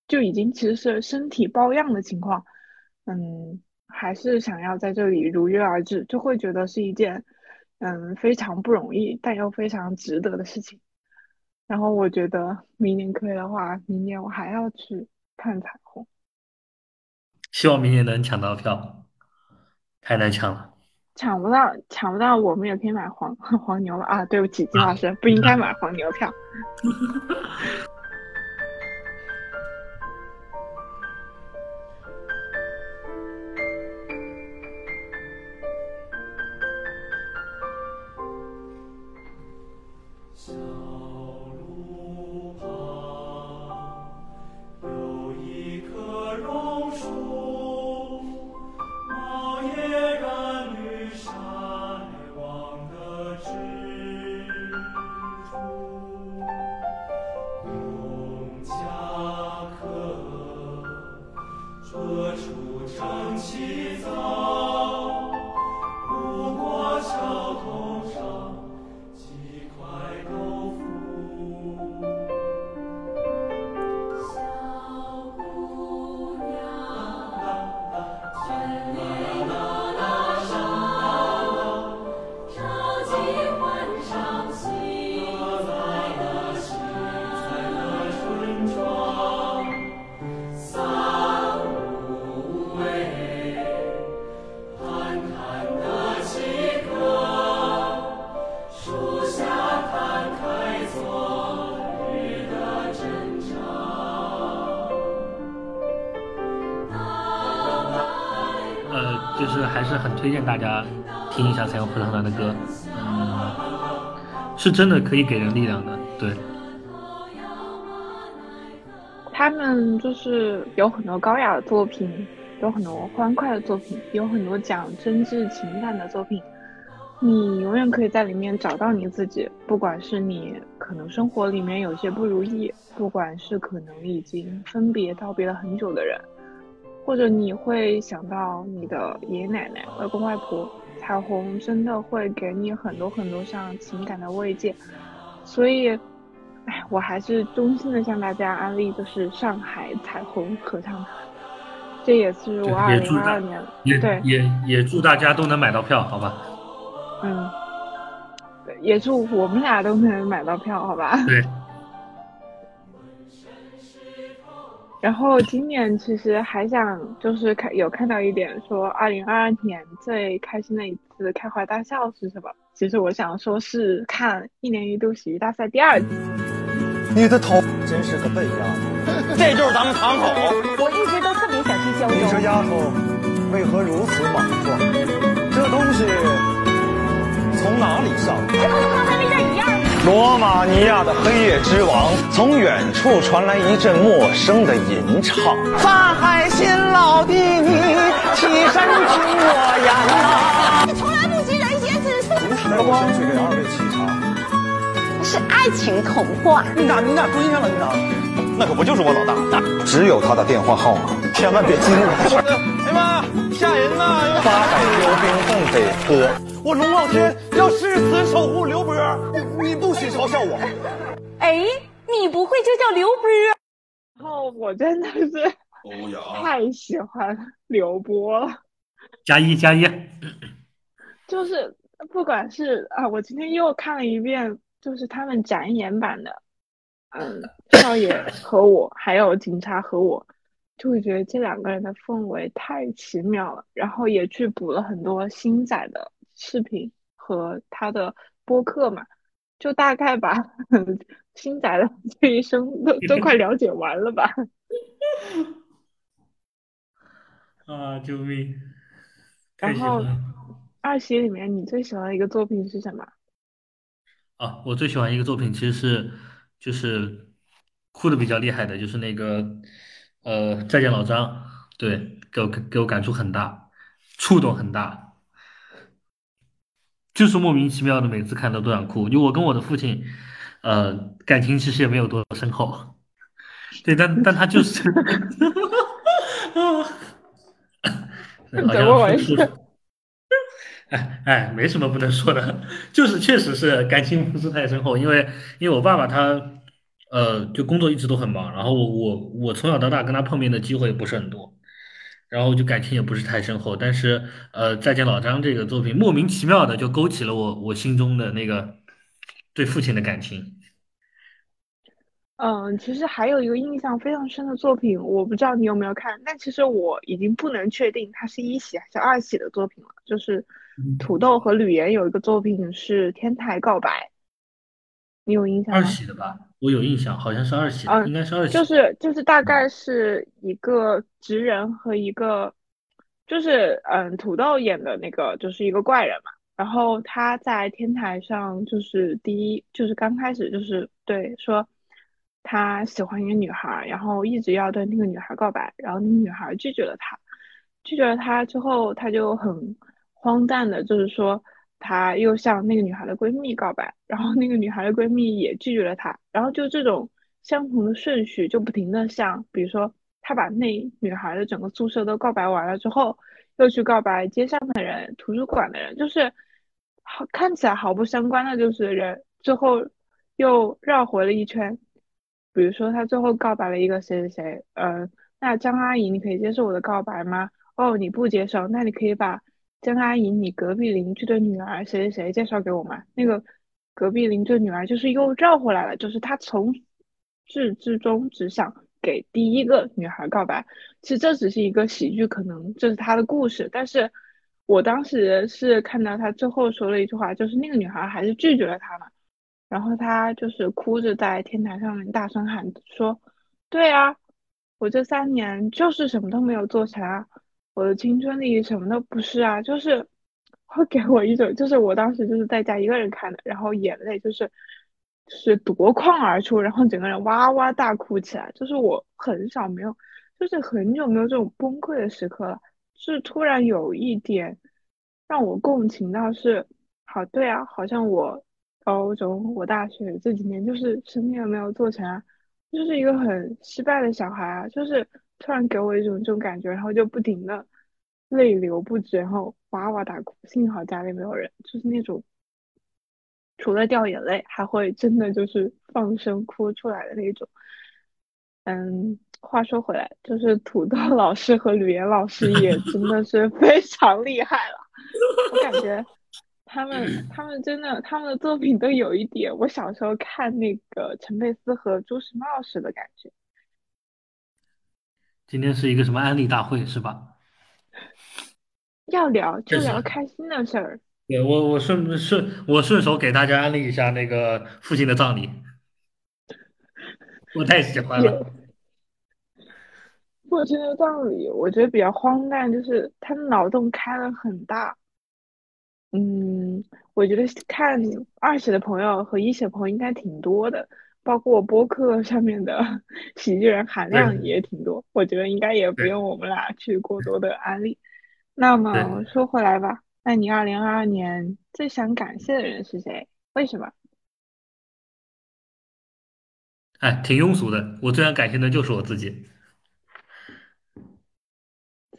就已经其实是身体抱恙的情况，嗯，还是想要在这里如约而至，就会觉得是一件嗯非常不容易，但又非常值得的事情。然后我觉得明年可以的话，明年我还要去看彩虹。希望明年能抢到票，太难抢了抢不到，抢不到，我们也可以买黄 黄牛了啊！对不起，金老啊！师，不应该买黄牛票。是真的可以给人力量的，对。他们就是有很多高雅的作品，有很多欢快的作品，有很多讲真挚情感的作品。你永远可以在里面找到你自己，不管是你可能生活里面有些不如意，不管是可能已经分别道别了很久的人，或者你会想到你的爷爷奶奶、外公外婆，彩虹真的会给你很多很多像情感的慰藉，所以。哎，我还是衷心的向大家安利，就是上海彩虹合唱团，这也是我二零二二年也对也也祝大家都能买到票，好吧？嗯，也祝我们俩都能买到票，好吧？对，然后今年其实还想就是看有看到一点说，二零二二年最开心的一次开怀大笑是什么？其实我想说是看一年一度喜剧大赛第二季。你的头真是个笨丫头，这就是咱们堂口。我一直都特别想去胶你这。丫头为何如此莽撞？这东西从哪里上？这不是和咱们这一样吗？罗马尼亚的黑夜之王，从远处传来一阵陌生的吟唱。法海新老弟，你起身听我言呐、从来不及人间自私，来，我先去给二位沏茶。是爱情童话。你咋你咋蹲下了？你咋？那可不就是我老大？只有他的电话号码，千万别激怒他。哎呀妈，吓人呐！八百标兵奔北坡。我龙傲天要誓死守护刘波，你你不许嘲笑我。哎，你不会就叫刘波？然后我真的是太喜欢刘波了。加一加一，就是不管是啊，我今天又看了一遍，就是他们展演版的，嗯，少爷和我，还有警察和我，就会觉得这两个人的氛围太奇妙了。然后也去补了很多星仔的视频和他的播客嘛，就大概把 星仔的这一生都都快了解完了吧。啊，救命！然后二喜里面你最喜欢的一个作品是什么？啊！我最喜欢一个作品，其实是就是哭的比较厉害的，就是那个呃《再见老张》，对，给我给我感触很大，触动很大，就是莫名其妙的每次看到都想哭。就我跟我的父亲，呃，感情其实也没有多深厚，对，但但他就是，对 好怎么回像是事？哎，没什么不能说的，就是确实是感情不是太深厚，因为因为我爸爸他呃就工作一直都很忙，然后我我我从小到大跟他碰面的机会不是很多，然后就感情也不是太深厚，但是呃再见老张这个作品莫名其妙的就勾起了我我心中的那个对父亲的感情。嗯，其实还有一个印象非常深的作品，我不知道你有没有看，但其实我已经不能确定它是一喜还是二喜的作品了。就是土豆和吕岩有一个作品是《天台告白》，你有印象吗二？喜的吧，我有印象，好像是二喜的，嗯应该是二喜就。是就是大概是一个职人和一个，就是嗯，土豆演的那个就是一个怪人嘛。然后他在天台上就是第一就是刚开始就是对说他喜欢一个女孩儿，然后一直要对那个女孩儿告白，然后那个女孩儿拒绝了他，拒绝了他之后，他就很荒诞的，就是说他又向那个女孩的闺蜜告白，然后那个女孩的闺蜜也拒绝了他，然后就这种相同的顺序就不停的向，比如说他把那女孩的整个宿舍都告白完了之后，又去告白街上的人、图书馆的人，就是好看起来毫不相关的，就是人最后又绕回了一圈。比如说，他最后告白了一个谁谁谁，呃，那张阿姨，你可以接受我的告白吗？哦，你不接受，那你可以把江阿姨你隔壁邻居的女儿谁谁谁介绍给我吗？那个隔壁邻居的女儿就是又绕回来了，就是他从至至终只想给第一个女孩告白。其实这只是一个喜剧，可能这是他的故事，但是我当时是看到他最后说了一句话，就是那个女孩还是拒绝了他嘛。然后他就是哭着在天台上面大声喊说：“对啊，我这三年就是什么都没有做成啊，我的青春里什么都不是啊，就是 会给我一种，就是我当时就是在家一个人看的，然后眼泪就是是夺眶而出，然后整个人哇哇大哭起来，就是我很少没有，就是很久没有这种崩溃的时刻了，是突然有一点让我共情到是，好对啊，好像我。”高中，我大学这几年就是什么也没有做成啊，就是一个很失败的小孩啊，就是突然给我一种这种感觉，然后就不停的泪流不止，然后哇哇大哭。幸好家里没有人，就是那种除了掉眼泪，还会真的就是放声哭出来的那种。嗯，话说回来，就是土豆老师和吕岩老师也 真的是非常厉害了，我感觉。他们 他们真的，他们的作品都有一点我小时候看那个陈佩斯和朱时茂时的感觉。今天是一个什么安利大会是吧？要聊就聊开心的事儿。对我我顺顺我顺手给大家安利一下那个父亲的葬礼，我太喜欢了。父亲的葬礼我觉得比较荒诞，就是他的脑洞开了很大。嗯，我觉得看二写的朋友和一写的朋友应该挺多的，包括播客上面的 喜剧人含量也挺多。我觉得应该也不用我们俩去过多的安利。那么说回来吧，那你二零二二年最想感谢的人是谁？为什么？哎，挺庸俗的，我最想感谢的就是我自己。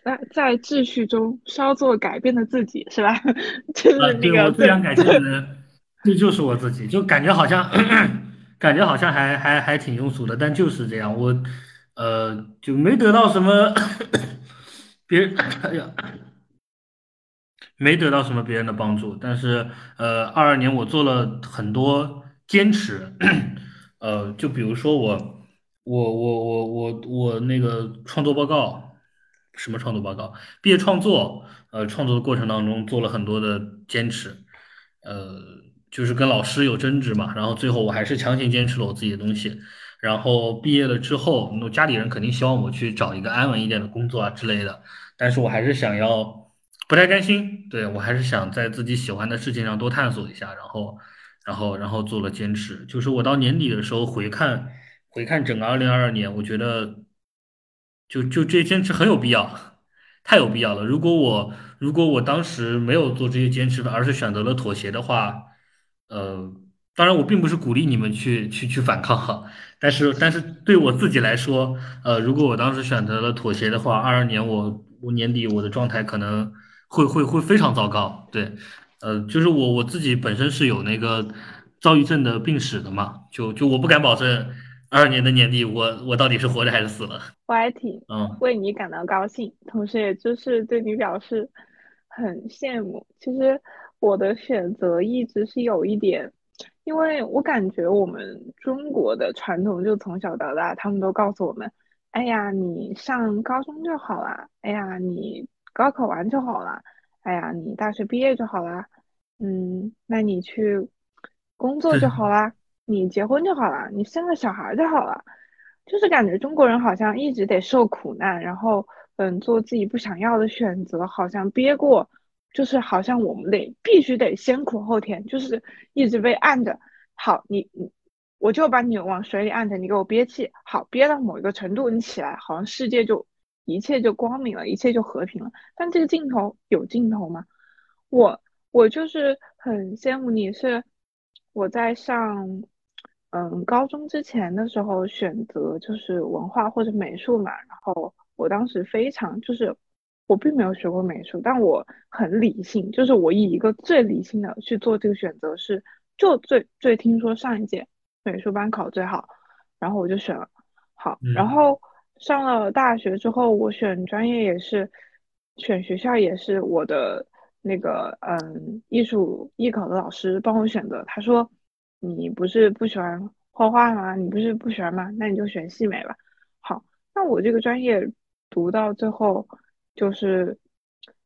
在在秩序中稍作改变的自己是吧？就是那个我最想感谢的人，这就是我自己。就感觉好像，感觉好像还还还挺庸俗的，但就是这样。我呃就没得到什么别人，哎呀，没得到什么别人的帮助。但是呃，二二年我做了很多坚持，呃，就比如说我我我我我我那个创作报告。什么创作报告？毕业创作，呃，创作的过程当中做了很多的坚持，呃，就是跟老师有争执嘛，然后最后我还是强行坚持了我自己的东西。然后毕业了之后，那家里人肯定希望我去找一个安稳一点的工作啊之类的，但是我还是想要，不太甘心，对我还是想在自己喜欢的事情上多探索一下，然后，然后，然后做了坚持。就是我到年底的时候回看，回看整个二零二二年，我觉得。就就这些坚持很有必要，太有必要了。如果我如果我当时没有做这些坚持的，而是选择了妥协的话，呃，当然我并不是鼓励你们去去去反抗哈，但是但是对我自己来说，呃，如果我当时选择了妥协的话，二二年我我年底我的状态可能会会会非常糟糕。对，呃，就是我我自己本身是有那个躁郁症的病史的嘛，就就我不敢保证。二二年的年底，我我到底是活着还是死了？我还挺嗯为你感到高兴，同时也就是对你表示很羡慕。其实我的选择一直是有一点，因为我感觉我们中国的传统就从小到大，他们都告诉我们：哎呀，你上高中就好啦；哎呀，你高考完就好啦；哎呀，你大学毕业就好啦。嗯，那你去工作就好啦。你结婚就好啦，你生个小孩就好了，就是感觉中国人好像一直得受苦难，然后嗯做自己不想要的选择，好像憋过，就是好像我们得必须得先苦后甜，就是一直被按着。好，你你我就把你往水里按着，你给我憋气。好，憋到某一个程度，你起来，好像世界就一切就光明了，一切就和平了。但这个镜头有镜头吗？我我就是很羡慕你是我在上。嗯，高中之前的时候选择就是文化或者美术嘛，然后我当时非常就是我并没有学过美术，但我很理性，就是我以一个最理性的去做这个选择是，就最最听说上一届美术班考最好，然后我就选了，好，然嗯后上了大学之后，我选专业也是选学校也是我的那个嗯艺术艺考的老师帮我选择，他说。你不是不喜欢画画吗？你不是不喜欢吗？那你就选戏美吧。好，那我这个专业读到最后，就是，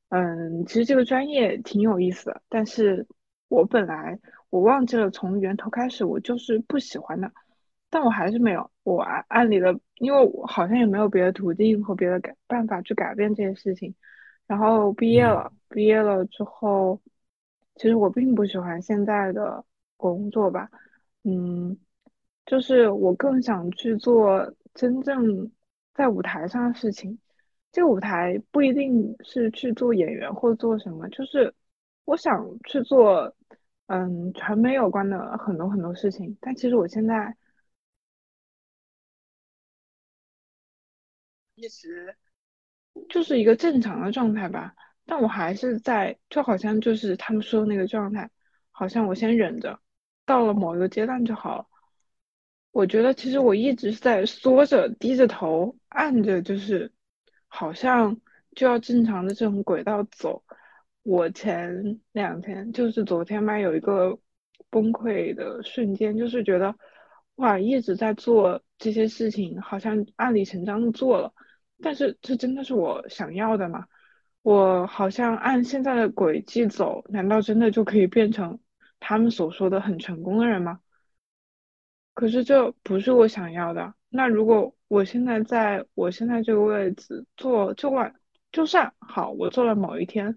嗯，其实这个专业挺有意思的，但是我本来我忘记了从源头开始我就是不喜欢的，但我还是没有，我按按理的，因为我好像也没有别的途径和别的改办法去改变这些事情，然后毕业嗯了，毕业了之后，其实我并不喜欢现在的工作吧。嗯，就是我更想去做真正在舞台上的事情。这个舞台不一定是去做演员或做什么，就是我想去做嗯传媒有关的很多很多事情。但其实我现在一直就是一个正常的状态吧，但我还是在，就好像就是他们说的那个状态，好像我先忍着，到了某一个阶段就好了。我觉得其实我一直是在缩着、低着头、按着，就是好像就要正常的这种轨道走。我前两天，就是昨天吧，有一个崩溃的瞬间，就是觉得哇，一直在做这些事情，好像按理成章的做了，但是这真的是我想要的吗？我好像按现在的轨迹走，难道真的就可以变成他们所说的很成功的人吗？可是这不是我想要的。那如果我现在在我现在这个位置做，就管就算好，我做了某一天，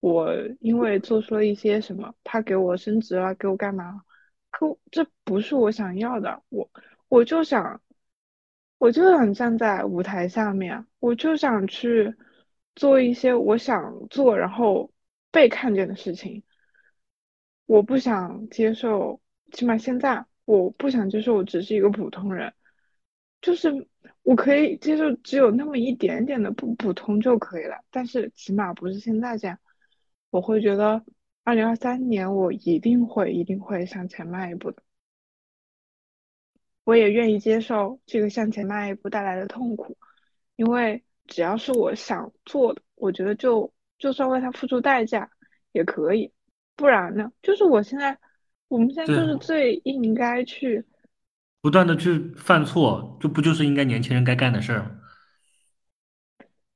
我因为做出了一些什么，他给我升职了，给我干嘛？可这不是我想要的。我我就想，我就想站在舞台下面，我就想去做一些我想做，然后被看见的事情。我不想接受，起码现在我不想接受我只是一个普通人，就是我可以接受只有那么一点点的不普通就可以了，但是起码不是现在这样，我会觉得二零二三年我一定会一定会向前迈一步的，我也愿意接受这个向前迈一步带来的痛苦，因为只要是我想做的，我觉得就就算为他付出代价也可以。不然呢？就是我现在，我们现在，就是最应该去，不断的去犯错，这不就是应该年轻人该干的事儿吗？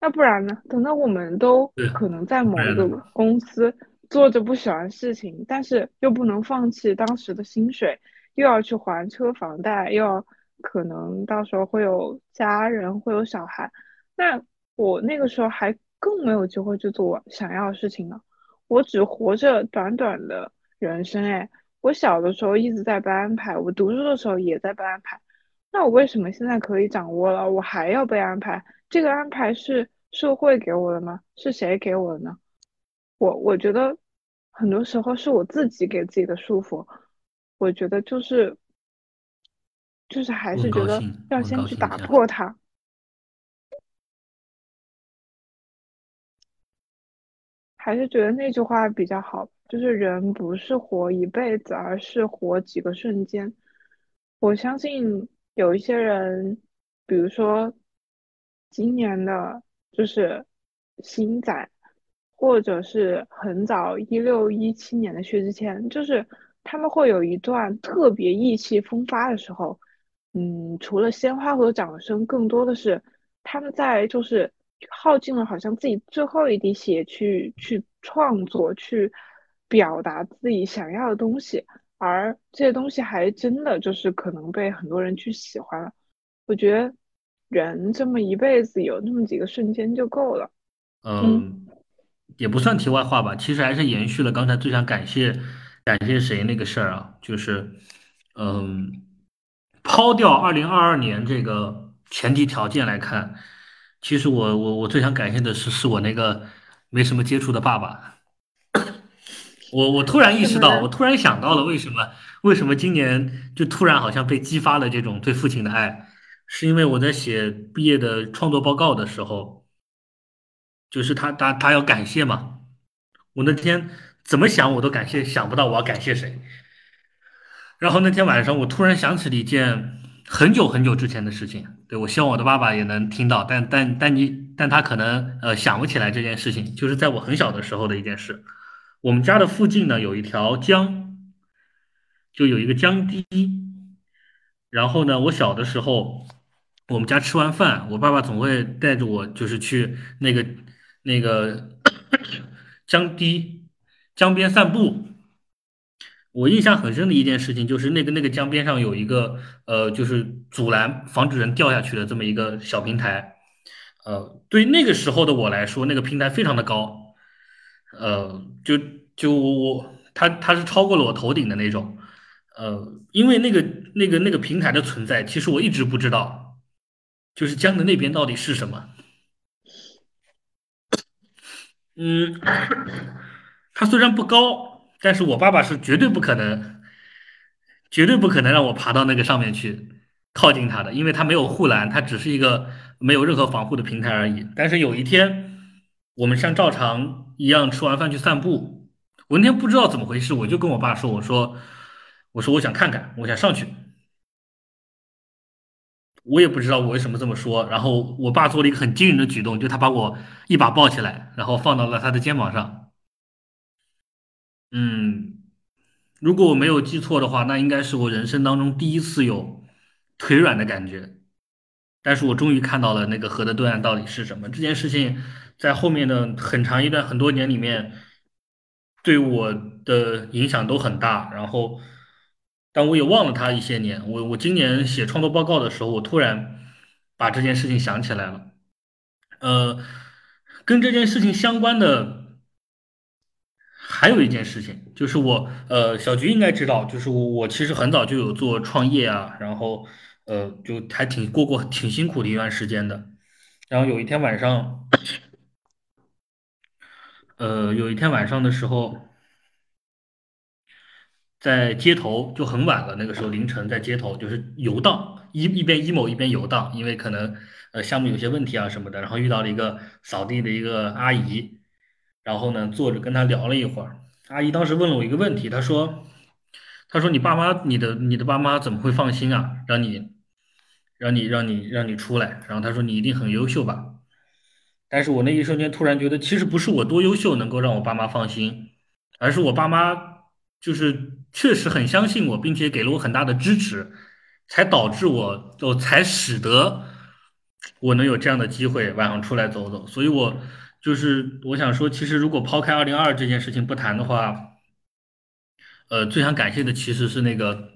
那不然呢？等到我们都，可能在某一个？公司做着不喜欢的事情，但是又不能放弃当时的薪水，又要去还车房贷，又要可能到时候会有家人，会有小孩，那我那个时候还更没有机会去做我想要的事情呢。我只活着短短的人生，哎，我小的时候一直在被安排，我读书的时候也在被安排，那我为什么现在可以掌握了，我还要被安排？这个安排是社会给我的吗？是谁给我的呢？我我觉得很多时候是我自己给自己的束缚。我觉得就是就是还是觉得，要先去打。破它，还是觉得那句话比较好，就是人不是活一辈子，而是活几个瞬间。我相信有一些人，比如说今年的，就是星仔，或者是很早一六一七年的薛之谦，就是他们会有一段特别意气风发的时候。嗯，除了鲜花和掌声，更多的是他们在就是耗尽了好像自己最后一滴血去去创作，去表达自己想要的东西，而这些东西还真的就是可能被很多人去喜欢了。我觉得人这么一辈子有那么几个瞬间就够了。嗯，也不算题外话吧，其实还是延续了刚才最想感谢感谢谁那个事儿啊，就是，嗯，抛掉二零二二年这个前提条件来看，其实我我我最想感谢的是是我那个没什么接触的爸爸。我我突然意识到，我突然想到了为什么为什么今年就突然好像被激发了这种对父亲的爱，是因为我在写毕业的创作报告的时候，就是他他他要感谢嘛，我那天怎么想我都感谢想不到我要感谢谁，然后那天晚上我突然想起了一件很久很久之前的事情，对，我希望我的爸爸也能听到，但但但你但他可能呃想不起来这件事情，就是在我很小的时候的一件事。我们家的附近呢有一条江，就有一个江堤。然后呢，我小的时候，我们家吃完饭，我爸爸总会带着我，就是去那个那个 江堤江边散步。我印象很深的一件事情就是那个那个江边上有一个呃，就是阻拦防止人掉下去的这么一个小平台。呃，对那个时候的我来说，那个平台非常的高。呃，就就我它它是超过了我头顶的那种，呃，因为那个那个那个平台的存在，其实我一直不知道，就是江的那边到底是什么。嗯，它虽然不高，但是我爸爸是绝对不可能，绝对不可能让我爬到那个上面去靠近它的，因为它没有护栏，它只是一个没有任何防护的平台而已。但是有一天，我们像照常一样吃完饭去散步，我那天不知道怎么回事，我就跟我爸说：“我说，我说我想看看，我想上去。”我也不知道我为什么这么说。然后我爸做了一个很惊人的举动，就他把我一把抱起来，然后放到了他的肩膀上。嗯，如果我没有记错的话，那应该是我人生当中第一次有腿软的感觉。但是我终于看到了那个河的对岸到底是什么。这件事情在后面的很长一段很多年里面，对我的影响都很大。然后，但我也忘了他一些年。我我今年写创作报告的时候，我突然把这件事情想起来了。呃，跟这件事情相关的。还有一件事情，就是我，呃，小菊应该知道，就是我，我其实很早就有做创业啊，然后，呃，就还挺过过挺辛苦的一段时间的。然后有一天晚上，呃，有一天晚上的时候，在街头就很晚了，那个时候凌晨在街头就是游荡，一一边 emo 一边游荡，因为可能呃项目有些问题啊什么的，然后遇到了一个扫地的一个阿姨。然后呢，坐着跟他聊了一会儿。阿姨当时问了我一个问题，她说：“她说你爸妈，你的你的爸妈怎么会放心啊？让你，让你，让你，让你出来？然后她说你一定很优秀吧？”但是我那一瞬间突然觉得，其实不是我多优秀能够让我爸妈放心，而是我爸妈就是确实很相信我，并且给了我很大的支持，才导致我，就才使得我能有这样的机会晚上出来走走。所以，我。就是我想说，其实如果抛开二零二这件事情不谈的话，呃，最想感谢的其实是那个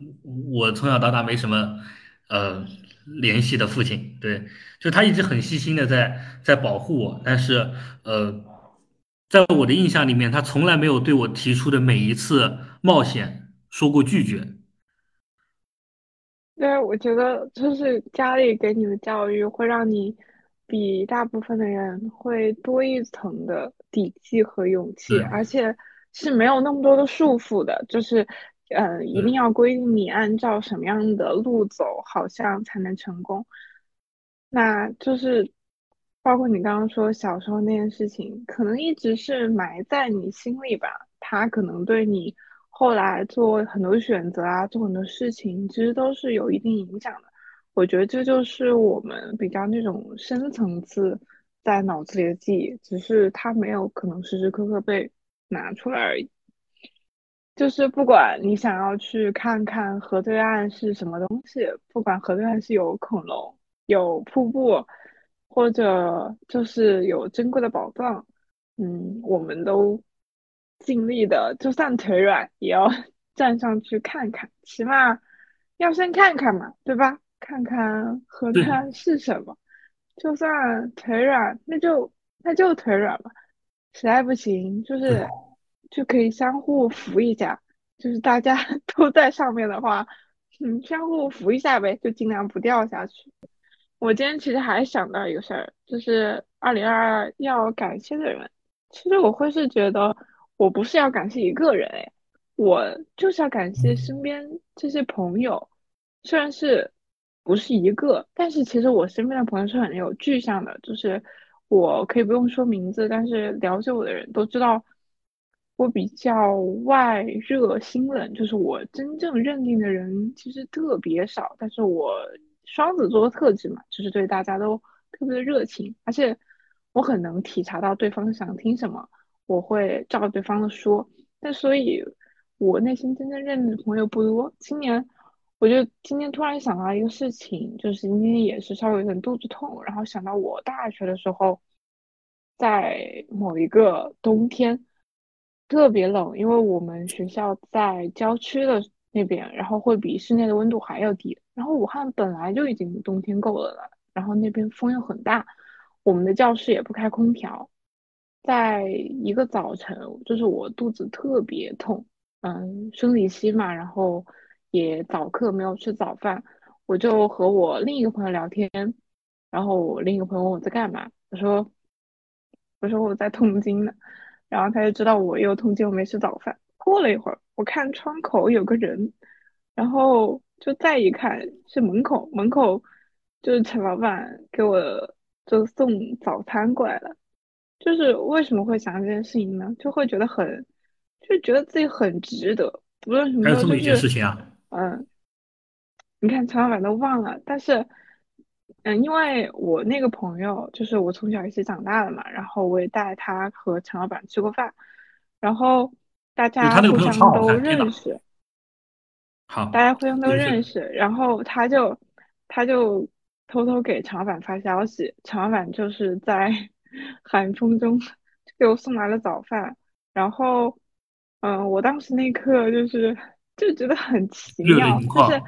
我从小到大没什么呃联系的父亲，对，就他一直很细心的在在保护我，但是呃，在我的印象里面，他从来没有对我提出的每一次冒险说过拒绝。对，我觉得就是家里给你的教育会让你。比大部分的人会多一层的底气和勇气，而且是没有那么多的束缚的，就是，呃，一定要规定你按照什么样的路走，好像才能成功。那就是，包括你刚刚说小时候那件事情，可能一直是埋在你心里吧，它可能对你后来做很多选择啊，做很多事情，其实都是有一定影响的。我觉得这就是我们比较那种深层次在脑子里的记忆，只是它没有可能时时刻刻被拿出来而已。就是不管你想要去看看河对岸是什么东西，不管河对岸是有恐龙、有瀑布，或者就是有珍贵的宝藏，嗯，我们都尽力的，就算腿软也要 站上去看看，起码要先看看嘛，对吧？看看河对对岸是什么，就算腿软，那就那就腿软吧。实在不行，就是对就可以相互扶一下，就是大家 都在上面的话，嗯，相互扶一下呗，就尽量不掉下去。我今天其实还想到一个事儿，就是二零二二要感谢的人。其实我会是觉得我不是要感谢一个人哎，我就是要感谢身边这些朋友，虽然是不是一个，但是其实我身边的朋友是很有具象的，就是我可以不用说名字，但是了解我的人都知道。我比较外热心冷，就是我真正认定的人其实特别少。但是我双子座的特质嘛，就是对大家都特别的热情，而且我很能体察到对方想听什么，我会照对方的说。但所以，我内心真正认定的朋友不多。今年，我就今天突然想到一个事情，就是今天也是稍微有点肚子痛，然后想到我大学的时候，在某一个冬天。特别冷，因为我们学校在郊区的那边，然后会比室内的温度还要低。然后武汉本来就已经冬天够了，然后那边风又很大，我们的教室也不开空调。在一个早晨，就是我肚子特别痛，嗯，生理期嘛，然后也早课没有吃早饭，我就和我另一个朋友聊天，然后我另一个朋友问我在干嘛，我说我说我在痛经呢。然后他就知道我又痛经，我没吃早饭。过了一会儿，我看窗口有个人，然后就再一看是门口，门口就是陈老板给我就送早餐过来了。就是为什么会想到这件事情呢？就会觉得很，就觉得自己很值得。不论什么，还有这么一件事情啊？嗯，你看陈老板都忘了，但是。嗯，因为我那个朋友就是我从小一起长大的嘛，然后我也带他和陈老板吃过饭，然后大家互相都认识，好，大家互相都认识，然后他就他就偷偷给陈老板发消息，陈老板就是在 寒风中给我送来了早饭，然后嗯，我当时那一刻就是 就觉得很奇妙，就是。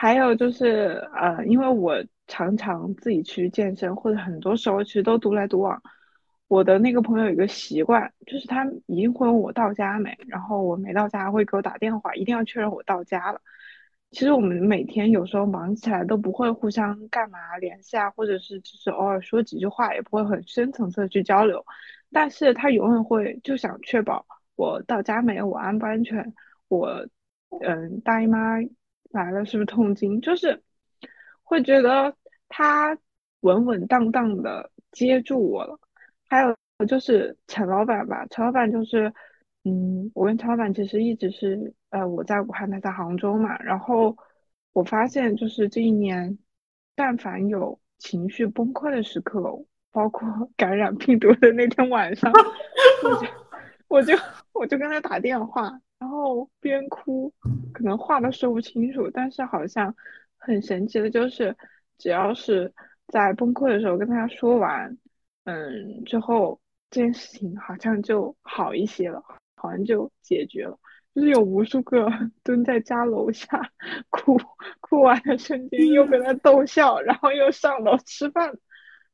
还有就是，呃，因为我常常自己去健身，或者很多时候其实都独来独往。我的那个朋友有一个习惯，就是他一定会问我到家没，然后我没到家会给我打电话，一定要确认我到家了。其实我们每天有时候忙起来都不会互相干嘛联系啊，或者是只是偶尔说几句话，也不会很深层次的去交流。但是他永远会就想确保我到家没，我安不安全，我，嗯，大姨妈。来了是不是痛经？就是会觉得他稳稳当当的接住我了。还有就是陈老板吧，陈老板就是，嗯，我跟陈老板其实一直是，呃，我在武汉，他在杭州嘛。然后我发现就是这一年，但凡有情绪崩溃的时刻，包括 感染病毒的那天晚上，我就我就我就跟他打电话。然后边哭，可能话都说不清楚，但是好像很神奇的就是，只要是在崩溃的时候跟他说完，嗯，之后这件事情好像就好一些了，好像就解决了。就是有无数个 蹲在家楼下 哭，哭完的瞬间又被他逗笑，然后又上楼吃饭，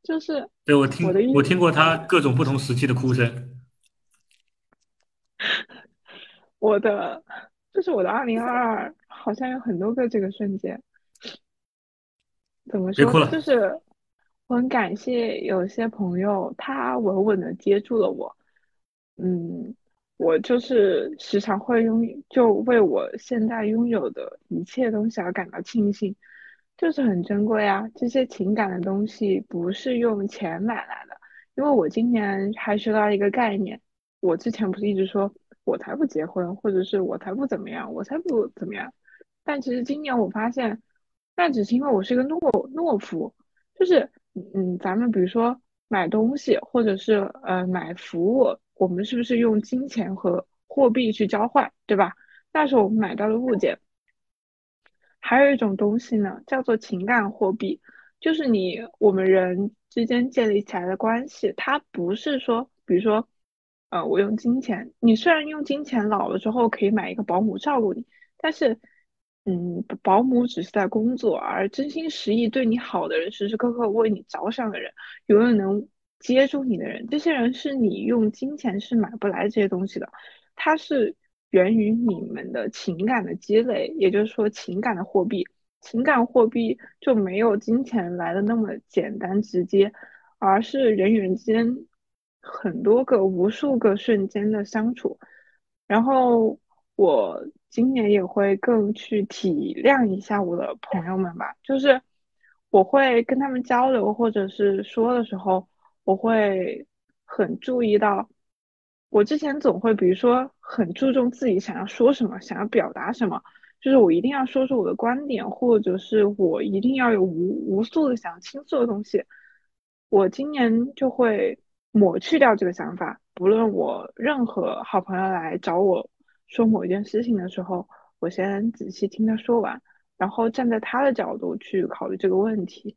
就是对我听我听过他各种不同时期的哭声。我的就是我的二零二二，好像有很多个这个瞬间。怎么说？就是我很感谢有些朋友，他稳稳的接住了我。嗯，我就是时常会拥就为我现在拥有的一切东西而感到庆幸，就是很珍贵啊。这些情感的东西不是用钱买来的。因为我今年还学到一个概念，我之前不是一直说。我才不结婚，或者是我才不怎么样，我才不怎么样。但其实今年我发现，那只是因为我是一个懦懦夫。就是，嗯，咱们比如说买东西，或者是呃买服务，我们是不是用金钱和货币去交换，对吧？那是我们买到的物件。还有一种东西呢，叫做情感货币，就是你我们人之间建立起来的关系，它不是说，比如说。呃，我用金钱，你虽然用金钱老了之后可以买一个保姆照顾你，但是，嗯，保姆只是在工作，而真心实意对你好的人，时时刻刻为你着想的人，永远能接住你的人，这些人是你用金钱是买不来这些东西的，它是源于你们的情感的积累，也就是说情感的货币，情感货币就没有金钱来的那么简单直接，而是人与人之间。很多个、无数个瞬间的相处。然后我今年也会更去体谅一下我的朋友们吧，就是我会跟他们交流或者是说的时候，我会很注意到，我之前总会比如说很注重自己想要说什么，想要表达什么，就是我一定要说出我的观点，或者是我一定要有无无数的想要倾诉的东西，我今年就会抹去掉这个想法。不论我任何好朋友来找我说某一件事情的时候，我先仔细听他说完，然后站在他的角度去考虑这个问题。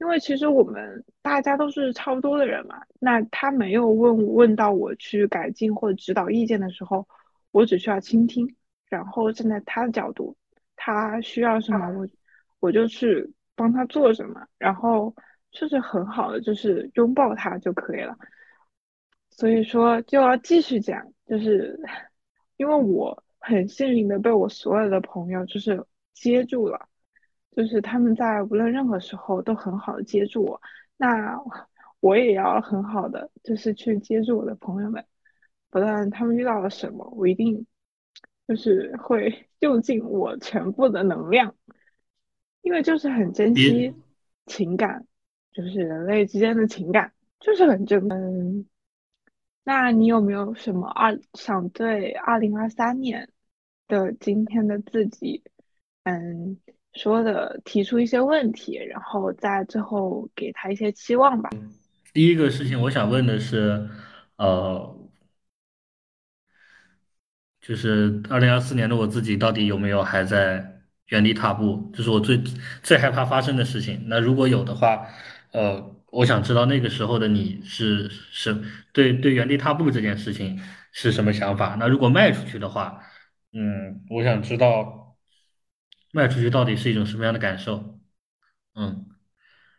因为其实我们大家都是差不多的人嘛，那他没有问问到我去改进或者指导意见的时候，我只需要倾听，然后站在他的角度，他需要什么，我我就去帮他做什么，然后就是很好的就是拥抱他就可以了。所以说就要继续讲，就是因为我很幸运的被我所有的朋友就是接住了，就是他们在无论任何时候都很好的接住我，那我也要很好的就是去接住我的朋友们，不论他们遇到了什么，我一定就是会用尽我全部的能量，因为就是很珍惜情感，就是人类之间的情感就是很珍嗯。那你有没有什么二想对二零二三年的今天的自己，嗯，说的提出一些问题，然后在最后给他一些期望吧？第一个事情我想问的是，呃，就是二零二四年的我自己到底有没有还在原地踏步？这是我最最害怕发生的事情。那如果有的话，呃。我想知道那个时候的你是是对对原地踏步这件事情是什么想法？那如果卖出去的话，嗯，我想知道卖出去到底是一种什么样的感受？嗯，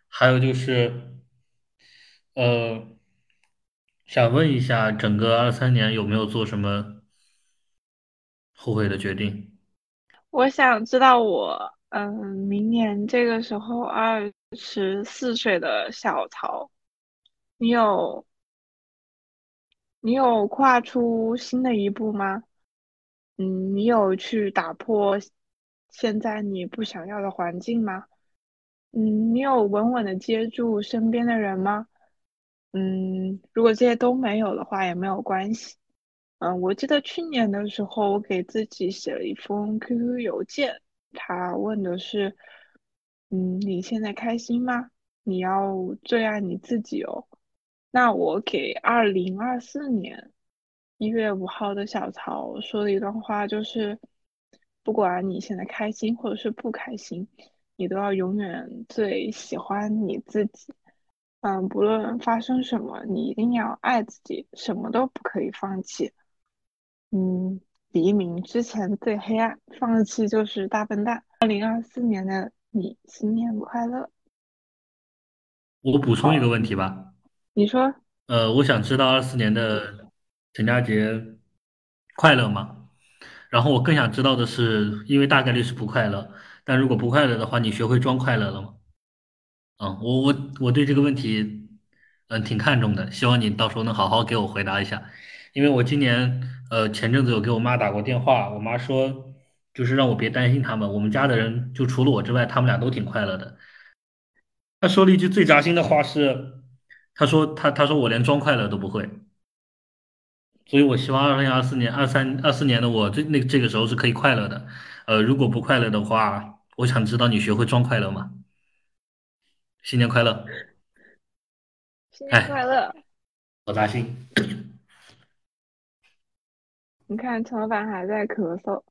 还有就是，呃，想问一下，整个二三年有没有做什么后悔的决定？我想知道我，嗯，明年这个时候二十四岁的小曹，你有你有跨出新的一步吗？嗯，你有去打破现在你不想要的环境吗？嗯，你有稳稳的接住身边的人吗？嗯，如果这些都没有的话，也没有关系。嗯，我记得去年的时候，我给自己写了一封 QQ 邮件，他问的是，嗯，你现在开心吗？你要最爱你自己哦。那我给二零二四年一月五号的小曹说的一段话，就是，不管你现在开心或者是不开心，你都要永远最喜欢你自己。嗯，不论发生什么，你一定要爱自己，什么都不可以放弃。嗯，黎明之前最黑暗，放弃就是大笨蛋。二零二四年的你，新年快乐！我补充一个问题吧。你说。呃，我想知道二四年的陈佳杰快乐吗？然后我更想知道的是，因为大概率是不快乐，但如果不快乐的话，你学会装快乐了吗？嗯，我我我对这个问题，嗯，挺看重的，希望你到时候能好好给我回答一下。因为我今年，呃，前阵子有给我妈打过电话，我妈说，就是让我别担心他们，我们家的人就除了我之外，他们俩都挺快乐的。她说了一句最扎心的话是，她说她她说我连装快乐都不会，所以我希望二零二四年二三二四年的我这那这个时候是可以快乐的。呃，如果不快乐的话，我想知道你学会装快乐吗？新年快乐！新年快乐！好扎心。你看，陈老板还在咳嗽。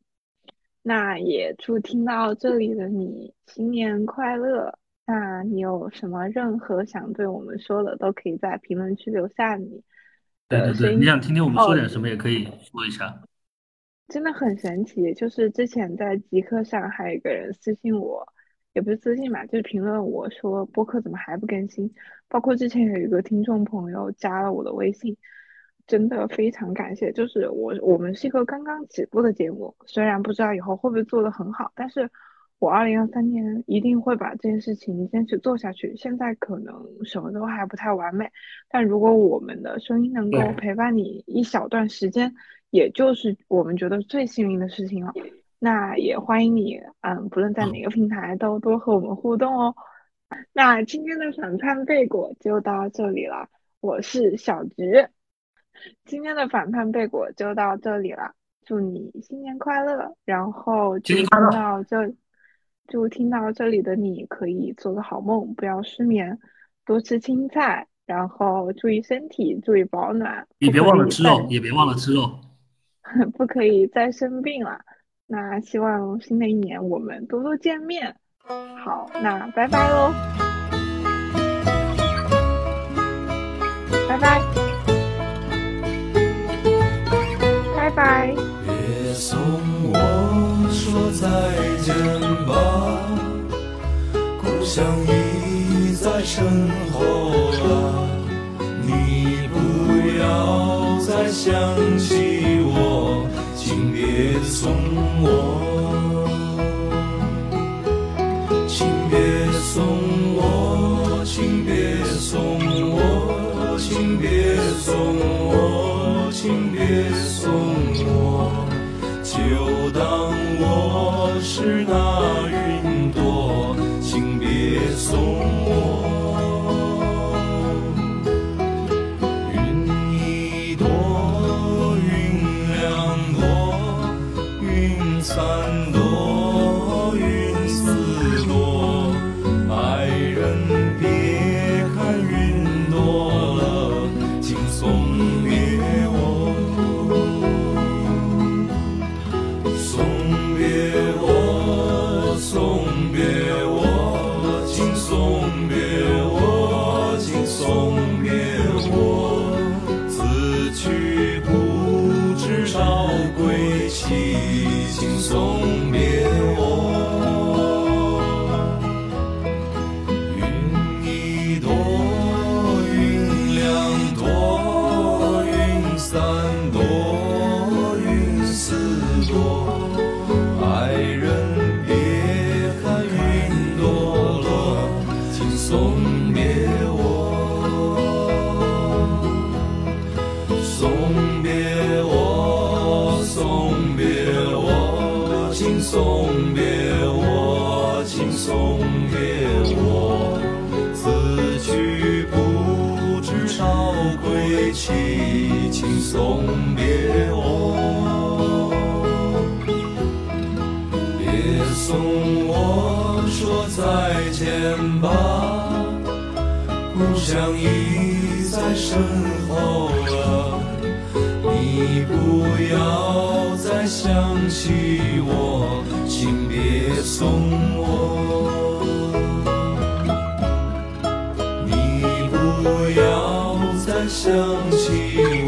那也祝听到这里的你新年快乐。那你有什么任何想对我们说的，都可以在评论区留下你。对对对，你想听听我们说点什么，也可以说一下。真的很神奇，就是之前在极客上还有一个人私信我，也不是私信吧，就是评论我说播客怎么还不更新。包括之前有一个听众朋友加了我的微信。真的非常感谢，就是我我们是一个刚刚起步的节目，虽然不知道以后会不会做得很好，但是我二零二三年一定会把这件事情坚持做下去。现在可能什么都还不太完美，但如果我们的声音能够陪伴你一小段时间，也就是我们觉得最幸运的事情了。那也欢迎你，嗯，不论在哪个平台都多和我们互动哦。那今天的反叛贝果就到这里了，我是小菊。今天的反叛贝果就到这里了，祝你新年快乐！然后就听到这，就听到这里的你可以做个好梦，不要失眠，多吃青菜，然后注意身体，注意保暖，也别忘了吃肉，也别忘了吃肉。不可以再生病了。那希望新的一年我们多多见面。好，那拜拜喽，拜拜，拜。别送我说再见吧，故乡已在身后了。你不要再想起我，请别送我，想起我，请别送我。你不要再想起我，